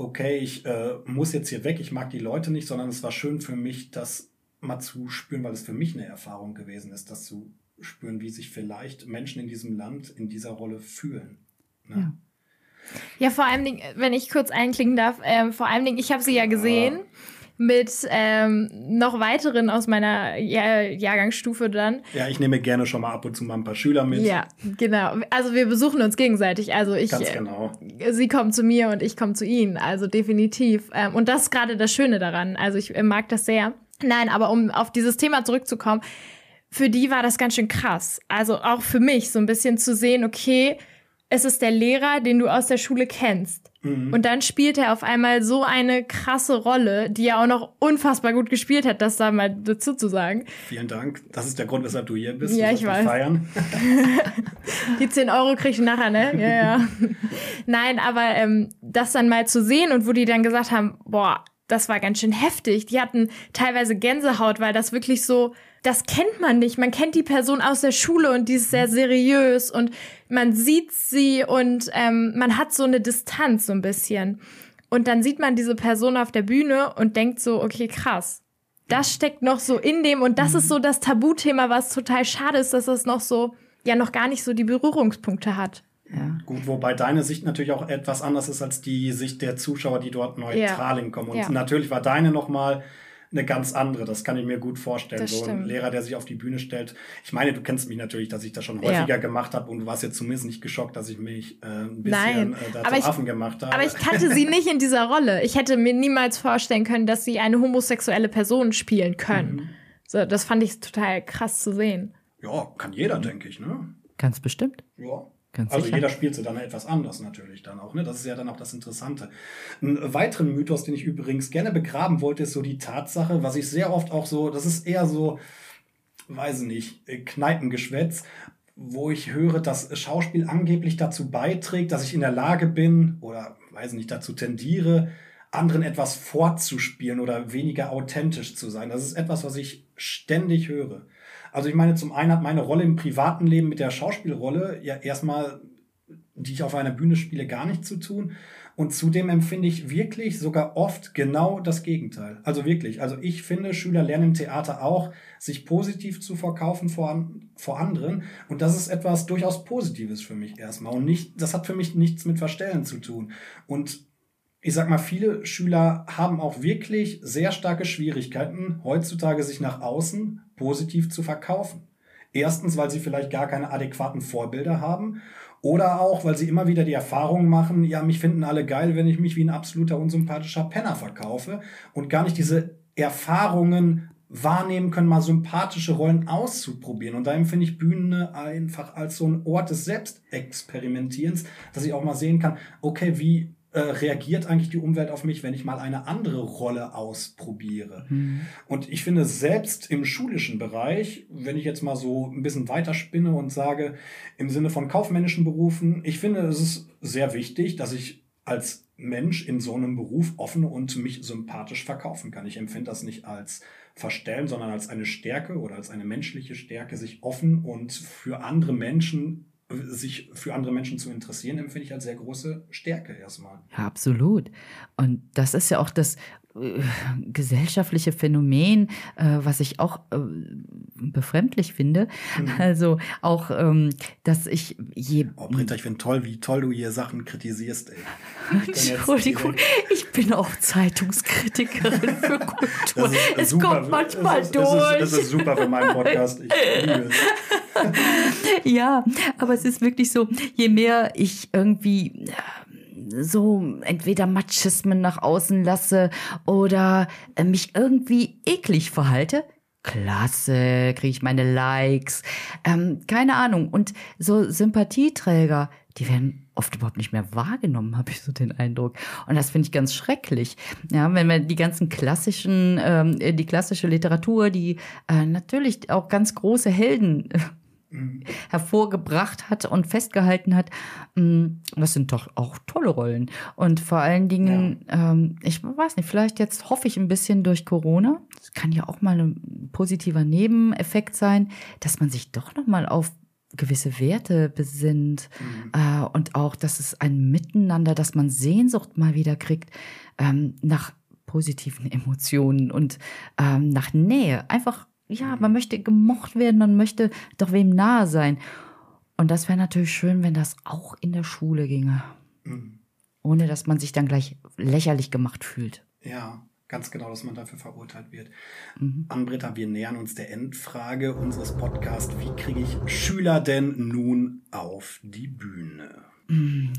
[SPEAKER 1] okay, ich äh, muss jetzt hier weg, ich mag die Leute nicht, sondern es war schön für mich, das mal zu spüren, weil es für mich eine Erfahrung gewesen ist, das zu spüren, wie sich vielleicht Menschen in diesem Land in dieser Rolle fühlen. Ne?
[SPEAKER 4] Ja. Ja, vor allem, wenn ich kurz einklingen darf, äh, vor allem, ich habe sie ja gesehen. Ja mit ähm, noch weiteren aus meiner Jahr Jahrgangsstufe dann.
[SPEAKER 1] Ja, ich nehme gerne schon mal ab und zu mal ein paar Schüler mit.
[SPEAKER 4] Ja, genau. Also wir besuchen uns gegenseitig. Also ich,
[SPEAKER 1] Ganz genau.
[SPEAKER 4] Äh, sie kommen zu mir und ich komme zu ihnen. Also definitiv. Ähm, und das ist gerade das Schöne daran. Also ich äh, mag das sehr. Nein, aber um auf dieses Thema zurückzukommen, für die war das ganz schön krass. Also auch für mich so ein bisschen zu sehen, okay, es ist der Lehrer, den du aus der Schule kennst. Mhm. Und dann spielt er auf einmal so eine krasse Rolle, die er auch noch unfassbar gut gespielt hat, das da mal dazu zu sagen.
[SPEAKER 1] Vielen Dank. Das ist der Grund, weshalb du hier bist.
[SPEAKER 4] Ja, ich weiß. Feiern. die 10 Euro krieg ich nachher, ne? Ja, ja. Nein, aber ähm, das dann mal zu sehen und wo die dann gesagt haben, boah, das war ganz schön heftig. Die hatten teilweise Gänsehaut, weil das wirklich so, das kennt man nicht. Man kennt die Person aus der Schule und die ist sehr seriös und man sieht sie und ähm, man hat so eine Distanz so ein bisschen. Und dann sieht man diese Person auf der Bühne und denkt so, okay, krass. Das steckt noch so in dem und das ist so das Tabuthema, was total schade ist, dass es noch so, ja, noch gar nicht so die Berührungspunkte hat.
[SPEAKER 1] Ja. Gut, wobei deine Sicht natürlich auch etwas anders ist als die Sicht der Zuschauer, die dort neutral ja. hinkommen. Und ja. natürlich war deine nochmal eine ganz andere. Das kann ich mir gut vorstellen. Das so ein Lehrer, der sich auf die Bühne stellt. Ich meine, du kennst mich natürlich, dass ich das schon häufiger ja. gemacht habe und du warst jetzt zumindest nicht geschockt, dass ich mich äh, ein bisschen Nein, äh, dazu ich, Affen gemacht habe.
[SPEAKER 4] Aber ich kannte sie nicht in dieser Rolle. Ich hätte mir niemals vorstellen können, dass sie eine homosexuelle Person spielen können. Mhm. So, das fand ich total krass zu sehen.
[SPEAKER 1] Ja, kann jeder, denke ich, ne?
[SPEAKER 3] Ganz bestimmt.
[SPEAKER 1] Ja. Ganz also sicher. jeder spielt sie dann etwas anders natürlich dann auch. Ne? Das ist ja dann auch das Interessante. Ein weiteren Mythos, den ich übrigens gerne begraben wollte, ist so die Tatsache, was ich sehr oft auch so, das ist eher so, weiß nicht, äh, Kneipengeschwätz, wo ich höre, dass Schauspiel angeblich dazu beiträgt, dass ich in der Lage bin oder weiß nicht, dazu tendiere, anderen etwas fortzuspielen oder weniger authentisch zu sein. Das ist etwas, was ich ständig höre. Also ich meine, zum einen hat meine Rolle im privaten Leben mit der Schauspielrolle ja erstmal, die ich auf einer Bühne spiele, gar nichts zu tun. Und zudem empfinde ich wirklich sogar oft genau das Gegenteil. Also wirklich. Also ich finde, Schüler lernen im Theater auch, sich positiv zu verkaufen vor, vor anderen. Und das ist etwas durchaus Positives für mich erstmal. Und nicht, das hat für mich nichts mit Verstellen zu tun. Und ich sag mal, viele Schüler haben auch wirklich sehr starke Schwierigkeiten, heutzutage sich nach außen positiv zu verkaufen. Erstens, weil sie vielleicht gar keine adäquaten Vorbilder haben oder auch, weil sie immer wieder die Erfahrung machen, ja, mich finden alle geil, wenn ich mich wie ein absoluter unsympathischer Penner verkaufe und gar nicht diese Erfahrungen wahrnehmen können, mal sympathische Rollen auszuprobieren. Und da empfinde ich Bühne einfach als so ein Ort des Selbstexperimentierens, dass ich auch mal sehen kann, okay, wie äh, reagiert eigentlich die Umwelt auf mich, wenn ich mal eine andere Rolle ausprobiere. Mhm. Und ich finde, selbst im schulischen Bereich, wenn ich jetzt mal so ein bisschen weiterspinne und sage, im Sinne von kaufmännischen Berufen, ich finde, es ist sehr wichtig, dass ich als Mensch in so einem Beruf offen und mich sympathisch verkaufen kann. Ich empfinde das nicht als Verstellen, sondern als eine Stärke oder als eine menschliche Stärke, sich offen und für andere Menschen sich für andere Menschen zu interessieren, empfinde ich als sehr große Stärke erstmal.
[SPEAKER 3] Ja, absolut. Und das ist ja auch das, äh, gesellschaftliche Phänomen, äh, was ich auch äh, befremdlich finde. Mhm. Also auch, ähm, dass ich je.
[SPEAKER 1] Oh, Britta, ich finde toll, wie toll du hier Sachen kritisierst, ey.
[SPEAKER 3] Entschuldigung, ich bin auch Zeitungskritikerin für Kultur. Es super, kommt manchmal
[SPEAKER 1] es
[SPEAKER 3] ist, durch.
[SPEAKER 1] Es ist, ist super für meinen Podcast. Ich liebe es.
[SPEAKER 3] ja, aber es ist wirklich so, je mehr ich irgendwie so entweder Machismen nach außen lasse oder äh, mich irgendwie eklig verhalte, klasse, kriege ich meine Likes, ähm, keine Ahnung. Und so Sympathieträger, die werden oft überhaupt nicht mehr wahrgenommen, habe ich so den Eindruck. Und das finde ich ganz schrecklich. Ja, wenn man die ganzen klassischen, ähm, die klassische Literatur, die äh, natürlich auch ganz große Helden hervorgebracht hat und festgehalten hat. Mm, das sind doch auch tolle Rollen. Und vor allen Dingen, ja. ähm, ich weiß nicht, vielleicht jetzt hoffe ich ein bisschen durch Corona. Das kann ja auch mal ein positiver Nebeneffekt sein, dass man sich doch noch mal auf gewisse Werte besinnt mhm. äh, und auch, dass es ein Miteinander, dass man Sehnsucht mal wieder kriegt ähm, nach positiven Emotionen und ähm, nach Nähe. Einfach ja, man möchte gemocht werden, man möchte doch wem nahe sein. Und das wäre natürlich schön, wenn das auch in der Schule ginge. Mhm. Ohne dass man sich dann gleich lächerlich gemacht fühlt.
[SPEAKER 1] Ja, ganz genau, dass man dafür verurteilt wird. Mhm. Anbritta, wir nähern uns der Endfrage unseres Podcasts. Wie kriege ich Schüler denn nun auf die Bühne?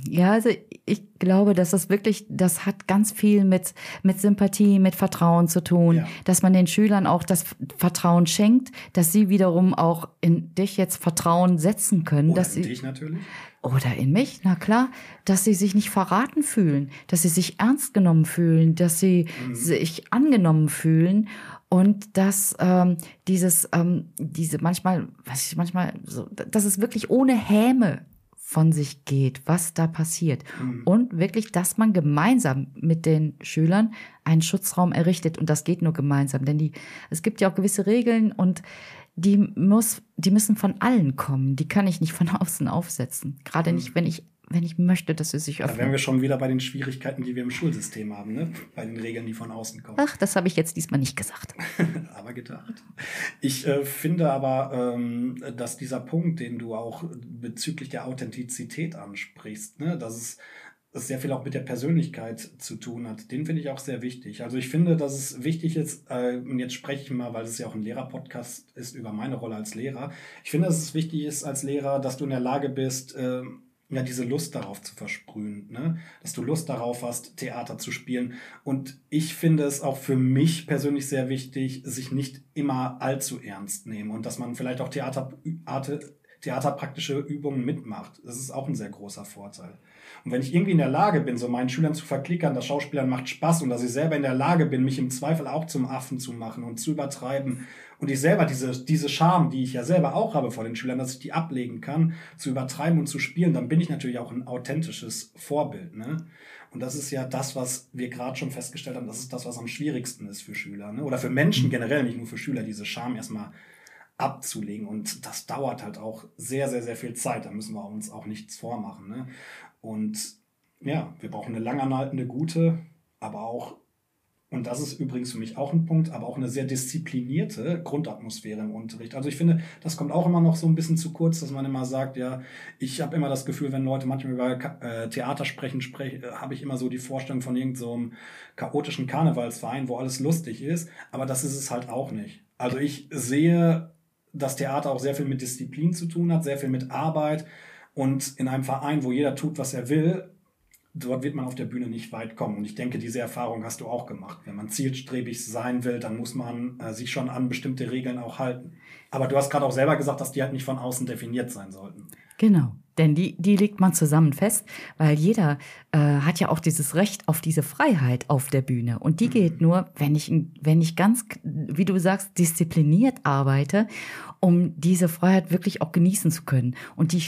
[SPEAKER 3] Ja, also ich glaube, dass das wirklich, das hat ganz viel mit, mit Sympathie, mit Vertrauen zu tun, ja. dass man den Schülern auch das Vertrauen schenkt, dass sie wiederum auch in dich jetzt Vertrauen setzen können.
[SPEAKER 1] Oder
[SPEAKER 3] dass
[SPEAKER 1] in
[SPEAKER 3] sie,
[SPEAKER 1] dich natürlich.
[SPEAKER 3] Oder in mich, na klar, dass sie sich nicht verraten fühlen, dass sie sich ernst genommen fühlen, dass sie mhm. sich angenommen fühlen und dass ähm, dieses, ähm, diese manchmal, weiß ich, manchmal so, dass es wirklich ohne Häme von sich geht, was da passiert. Mhm. Und wirklich, dass man gemeinsam mit den Schülern einen Schutzraum errichtet. Und das geht nur gemeinsam, denn die, es gibt ja auch gewisse Regeln und die muss, die müssen von allen kommen. Die kann ich nicht von außen aufsetzen. Gerade mhm. nicht, wenn ich wenn ich möchte, dass sie sich öffnen.
[SPEAKER 1] Da wären wir schon wieder bei den Schwierigkeiten, die wir im Schulsystem haben, ne? bei den Regeln, die von außen kommen.
[SPEAKER 3] Ach, das habe ich jetzt diesmal nicht gesagt.
[SPEAKER 1] aber gedacht. Ich äh, finde aber, ähm, dass dieser Punkt, den du auch bezüglich der Authentizität ansprichst, ne? dass es das sehr viel auch mit der Persönlichkeit zu tun hat. Den finde ich auch sehr wichtig. Also ich finde, dass es wichtig ist, äh, und jetzt spreche ich mal, weil es ja auch ein Lehrer-Podcast ist, über meine Rolle als Lehrer. Ich finde, dass es wichtig ist als Lehrer, dass du in der Lage bist, äh, ja, diese Lust darauf zu versprühen, ne? dass du Lust darauf hast, Theater zu spielen. Und ich finde es auch für mich persönlich sehr wichtig, sich nicht immer allzu ernst nehmen und dass man vielleicht auch Theater, theaterpraktische Übungen mitmacht. Das ist auch ein sehr großer Vorteil. Und wenn ich irgendwie in der Lage bin, so meinen Schülern zu verklickern, dass Schauspielern macht Spaß und dass ich selber in der Lage bin, mich im Zweifel auch zum Affen zu machen und zu übertreiben und ich selber diese, diese Scham, die ich ja selber auch habe vor den Schülern, dass ich die ablegen kann, zu übertreiben und zu spielen, dann bin ich natürlich auch ein authentisches Vorbild. Ne? Und das ist ja das, was wir gerade schon festgestellt haben, das ist das, was am schwierigsten ist für Schüler. Ne? Oder für Menschen generell, nicht nur für Schüler, diese Scham erstmal abzulegen. Und das dauert halt auch sehr, sehr, sehr viel Zeit. Da müssen wir uns auch nichts vormachen. Ne? Und ja, wir brauchen eine langanhaltende, gute, aber auch und das ist übrigens für mich auch ein Punkt, aber auch eine sehr disziplinierte Grundatmosphäre im Unterricht. Also ich finde, das kommt auch immer noch so ein bisschen zu kurz, dass man immer sagt, ja, ich habe immer das Gefühl, wenn Leute manchmal über äh, Theater sprechen, sprech, äh, habe ich immer so die Vorstellung von irgendeinem so chaotischen Karnevalsverein, wo alles lustig ist, aber das ist es halt auch nicht. Also ich sehe, dass Theater auch sehr viel mit Disziplin zu tun hat, sehr viel mit Arbeit und in einem Verein, wo jeder tut, was er will, dort wird man auf der Bühne nicht weit kommen. Und ich denke, diese Erfahrung hast du auch gemacht. Wenn man zielstrebig sein will, dann muss man äh, sich schon an bestimmte Regeln auch halten. Aber du hast gerade auch selber gesagt, dass die halt nicht von außen definiert sein sollten.
[SPEAKER 3] Genau. Denn die, die legt man zusammen fest, weil jeder äh, hat ja auch dieses Recht auf diese Freiheit auf der Bühne. Und die mhm. geht nur, wenn ich, wenn ich ganz, wie du sagst, diszipliniert arbeite, um diese Freiheit wirklich auch genießen zu können. Und die,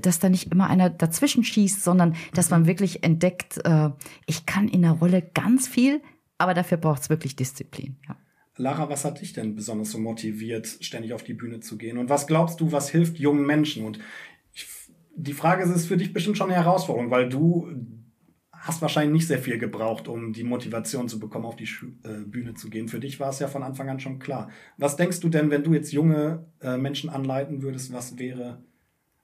[SPEAKER 3] dass da nicht immer einer dazwischen schießt, sondern dass man mhm. wirklich entdeckt, äh, ich kann in der Rolle ganz viel, aber dafür braucht es wirklich Disziplin. Ja.
[SPEAKER 1] Lara, was hat dich denn besonders so motiviert, ständig auf die Bühne zu gehen? Und was glaubst du, was hilft jungen Menschen? Und die Frage ist, ist für dich bestimmt schon eine Herausforderung, weil du hast wahrscheinlich nicht sehr viel gebraucht, um die Motivation zu bekommen, auf die äh, Bühne zu gehen. Für dich war es ja von Anfang an schon klar. Was denkst du denn, wenn du jetzt junge äh, Menschen anleiten würdest, was wäre,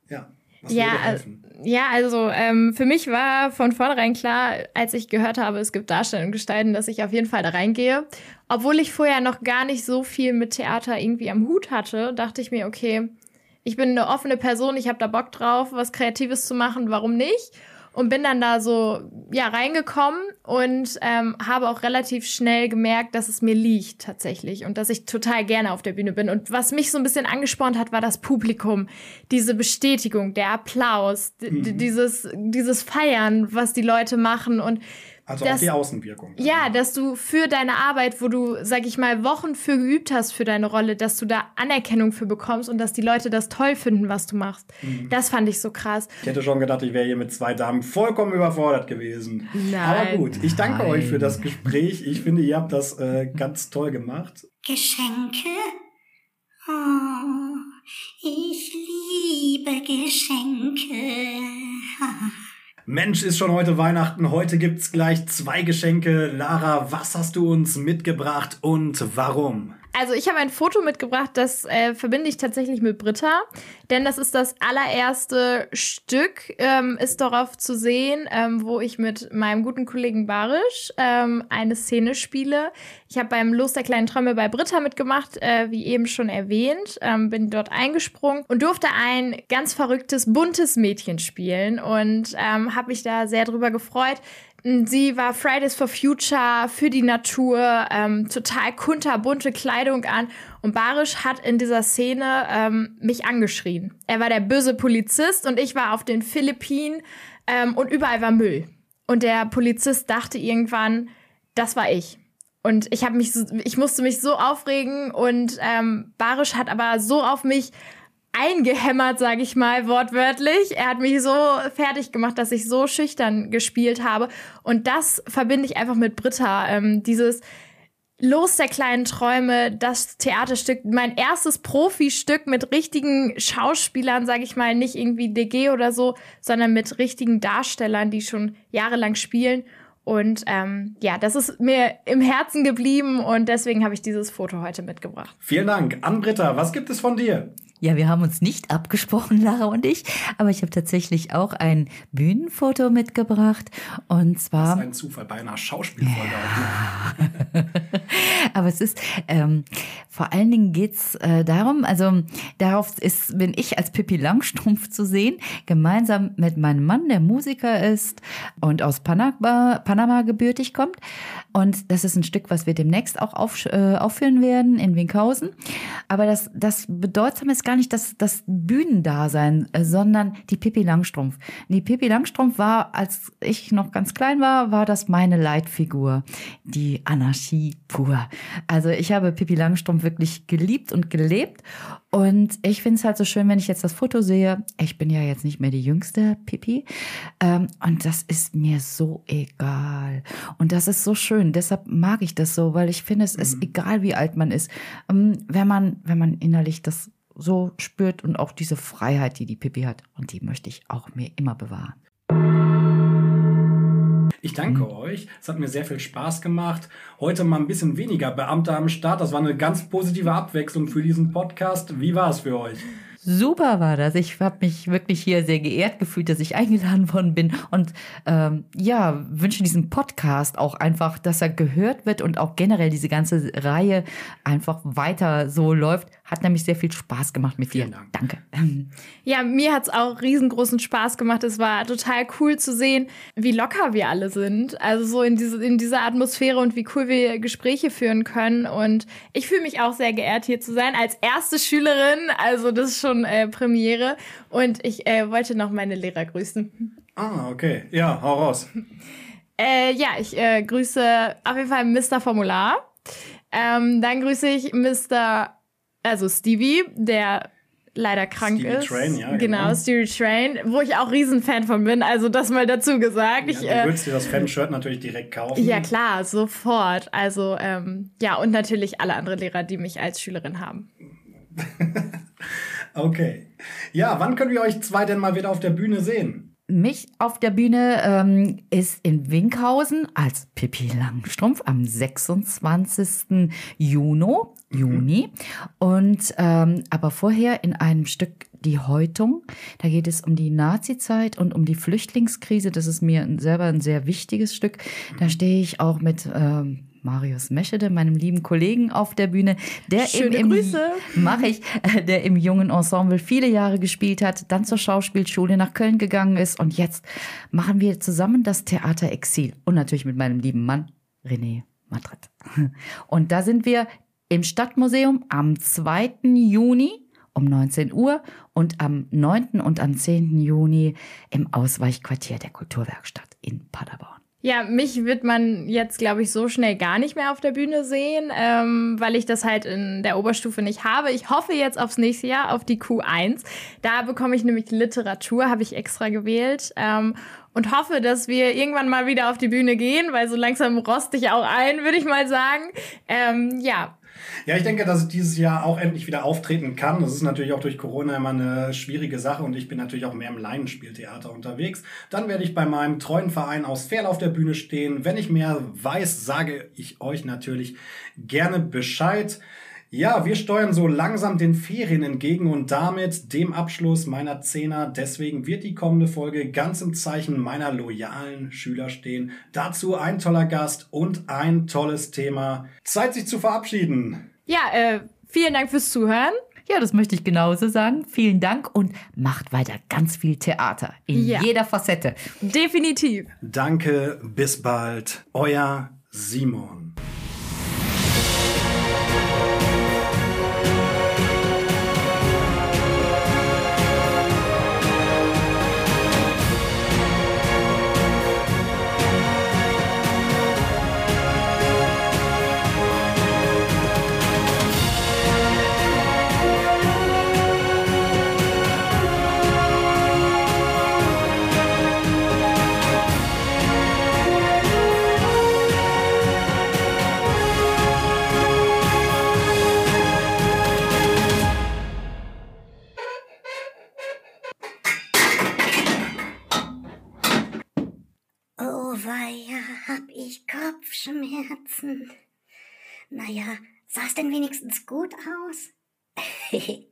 [SPEAKER 1] ja, was
[SPEAKER 4] ja,
[SPEAKER 1] würde helfen?
[SPEAKER 4] ja, also ähm, für mich war von vornherein klar, als ich gehört habe, es gibt Darstellungen und Gestalten, dass ich auf jeden Fall da reingehe. Obwohl ich vorher noch gar nicht so viel mit Theater irgendwie am Hut hatte, dachte ich mir, okay, ich bin eine offene Person, ich habe da Bock drauf, was Kreatives zu machen, warum nicht? Und bin dann da so ja reingekommen und ähm, habe auch relativ schnell gemerkt, dass es mir liegt tatsächlich und dass ich total gerne auf der Bühne bin. Und was mich so ein bisschen angespornt hat, war das Publikum, diese Bestätigung, der Applaus, mhm. dieses dieses Feiern, was die Leute machen und
[SPEAKER 1] also
[SPEAKER 4] dass,
[SPEAKER 1] auch die Außenwirkung.
[SPEAKER 4] Ja, dass du für deine Arbeit, wo du, sag ich mal, Wochen für geübt hast für deine Rolle, dass du da Anerkennung für bekommst und dass die Leute das toll finden, was du machst. Mhm. Das fand ich so krass.
[SPEAKER 1] Ich hätte schon gedacht, ich wäre hier mit zwei Damen vollkommen überfordert gewesen.
[SPEAKER 4] Nein.
[SPEAKER 1] Aber gut, ich danke Nein. euch für das Gespräch. Ich finde, ihr habt das äh, ganz toll gemacht.
[SPEAKER 2] Geschenke? Oh, ich liebe Geschenke.
[SPEAKER 1] Mensch, ist schon heute Weihnachten. Heute gibt's gleich zwei Geschenke. Lara, was hast du uns mitgebracht und warum?
[SPEAKER 4] Also ich habe ein Foto mitgebracht, das äh, verbinde ich tatsächlich mit Britta, denn das ist das allererste Stück, ähm, ist darauf zu sehen, ähm, wo ich mit meinem guten Kollegen Barisch ähm, eine Szene spiele. Ich habe beim Los der kleinen Träume bei Britta mitgemacht, äh, wie eben schon erwähnt, ähm, bin dort eingesprungen und durfte ein ganz verrücktes, buntes Mädchen spielen und ähm, habe mich da sehr drüber gefreut. Sie war Fridays for Future für die Natur, ähm, total kunterbunte Kleidung an. Und Barisch hat in dieser Szene ähm, mich angeschrien. Er war der böse Polizist und ich war auf den Philippinen ähm, und überall war Müll. Und der Polizist dachte irgendwann, das war ich. Und ich habe mich, ich musste mich so aufregen und ähm, Barisch hat aber so auf mich eingehämmert, sage ich mal, wortwörtlich. Er hat mich so fertig gemacht, dass ich so schüchtern gespielt habe. Und das verbinde ich einfach mit Britta. Ähm, dieses Los der kleinen Träume, das Theaterstück, mein erstes Profistück mit richtigen Schauspielern, sage ich mal, nicht irgendwie DG oder so, sondern mit richtigen Darstellern, die schon jahrelang spielen. Und ähm, ja, das ist mir im Herzen geblieben und deswegen habe ich dieses Foto heute mitgebracht.
[SPEAKER 1] Vielen Dank. An Britta, was gibt es von dir?
[SPEAKER 3] Ja, wir haben uns nicht abgesprochen, Lara und ich, aber ich habe tatsächlich auch ein Bühnenfoto mitgebracht und zwar.
[SPEAKER 1] Das ist ein Zufall bei einer Schauspielfolge.
[SPEAKER 3] Ja. aber es ist ähm, vor allen Dingen geht's äh, darum, also darauf ist bin ich als Pippi Langstrumpf zu sehen, gemeinsam mit meinem Mann, der Musiker ist und aus Panama, Panama gebürtig kommt. Und das ist ein Stück, was wir demnächst auch auf, äh, aufführen werden in Winkhausen. Aber das, das Bedeutsame ist gar nicht das, das Bühnendasein, äh, sondern die Pippi Langstrumpf. Die Pippi Langstrumpf war, als ich noch ganz klein war, war das meine Leitfigur. Die Anarchie pur. Also ich habe Pippi Langstrumpf wirklich geliebt und gelebt. Und ich finde es halt so schön, wenn ich jetzt das Foto sehe. Ich bin ja jetzt nicht mehr die jüngste Pippi. Ähm, und das ist mir so egal. Und das ist so schön. Deshalb mag ich das so, weil ich finde, es ist mhm. egal, wie alt man ist. Ähm, wenn man, wenn man innerlich das so spürt und auch diese Freiheit, die die Pippi hat. Und die möchte ich auch mir immer bewahren.
[SPEAKER 1] Ich danke mhm. euch. Es hat mir sehr viel Spaß gemacht. Heute mal ein bisschen weniger Beamte am Start. Das war eine ganz positive Abwechslung für diesen Podcast. Wie war es für euch?
[SPEAKER 3] Super war das. Ich habe mich wirklich hier sehr geehrt gefühlt, dass ich eingeladen worden bin und ähm, ja, wünsche diesem Podcast auch einfach, dass er gehört wird und auch generell diese ganze Reihe einfach weiter so läuft. Hat nämlich sehr viel Spaß gemacht mit dir. Dank. Danke.
[SPEAKER 4] Ja, mir hat's auch riesengroßen Spaß gemacht. Es war total cool zu sehen, wie locker wir alle sind. Also so in, diese, in dieser Atmosphäre und wie cool wir Gespräche führen können. Und ich fühle mich auch sehr geehrt, hier zu sein als erste Schülerin. Also das ist schon äh, Premiere. Und ich äh, wollte noch meine Lehrer grüßen.
[SPEAKER 1] Ah, okay. Ja, hau raus.
[SPEAKER 4] Äh, ja, ich äh, grüße auf jeden Fall Mr. Formular. Ähm, dann grüße ich Mr also Stevie, der leider krank Stevie ist. Train, ja, genau. genau, Stevie Train, wo ich auch Riesenfan von bin, also das mal dazu gesagt.
[SPEAKER 1] Ja, ich, du würdest dir das Fan-Shirt natürlich direkt kaufen.
[SPEAKER 4] Ja, klar, sofort. Also, ähm, ja, und natürlich alle anderen Lehrer, die mich als Schülerin haben.
[SPEAKER 1] okay. Ja, wann können wir euch zwei denn mal wieder auf der Bühne sehen?
[SPEAKER 3] Mich auf der Bühne ähm, ist in Winkhausen als Pippi Langstrumpf am 26. Juni. Juni. Und ähm, aber vorher in einem Stück Die Häutung. Da geht es um die Nazi-Zeit und um die Flüchtlingskrise. Das ist mir selber ein sehr wichtiges Stück. Da stehe ich auch mit ähm, Marius Meschede, meinem lieben Kollegen auf der Bühne, der
[SPEAKER 4] Schöne
[SPEAKER 3] im,
[SPEAKER 4] Grüße.
[SPEAKER 3] mache ich, äh, der im jungen Ensemble viele Jahre gespielt hat, dann zur Schauspielschule nach Köln gegangen ist und jetzt machen wir zusammen das Theater Exil und natürlich mit meinem lieben Mann René Madrid. Und da sind wir im Stadtmuseum am 2. Juni um 19 Uhr und am 9. und am 10. Juni im Ausweichquartier der Kulturwerkstatt in Paderborn.
[SPEAKER 4] Ja, mich wird man jetzt, glaube ich, so schnell gar nicht mehr auf der Bühne sehen, ähm, weil ich das halt in der Oberstufe nicht habe. Ich hoffe jetzt aufs nächste Jahr, auf die Q1. Da bekomme ich nämlich Literatur, habe ich extra gewählt. Ähm, und hoffe, dass wir irgendwann mal wieder auf die Bühne gehen, weil so langsam roste ich auch ein, würde ich mal sagen. Ähm, ja,
[SPEAKER 1] Ja, ich denke, dass ich dieses Jahr auch endlich wieder auftreten kann. Das ist natürlich auch durch Corona immer eine schwierige Sache und ich bin natürlich auch mehr im Laienspieltheater unterwegs. Dann werde ich bei meinem treuen Verein aus Ferl auf der Bühne stehen. Wenn ich mehr weiß, sage ich euch natürlich gerne Bescheid. Ja, wir steuern so langsam den Ferien entgegen und damit dem Abschluss meiner Zehner. Deswegen wird die kommende Folge ganz im Zeichen meiner loyalen Schüler stehen. Dazu ein toller Gast und ein tolles Thema. Zeit, sich zu verabschieden.
[SPEAKER 4] ja äh, vielen Dank fürs Zuhören.
[SPEAKER 3] Ja, das möchte ich genauso sagen. Vielen Dank und macht weiter ganz viel Theater in
[SPEAKER 4] Ja.
[SPEAKER 3] jeder Facette.
[SPEAKER 4] Definitiv.
[SPEAKER 1] Danke, bis bald. Euer Simon.
[SPEAKER 2] Kopfschmerzen. Naja, sah es denn wenigstens gut aus?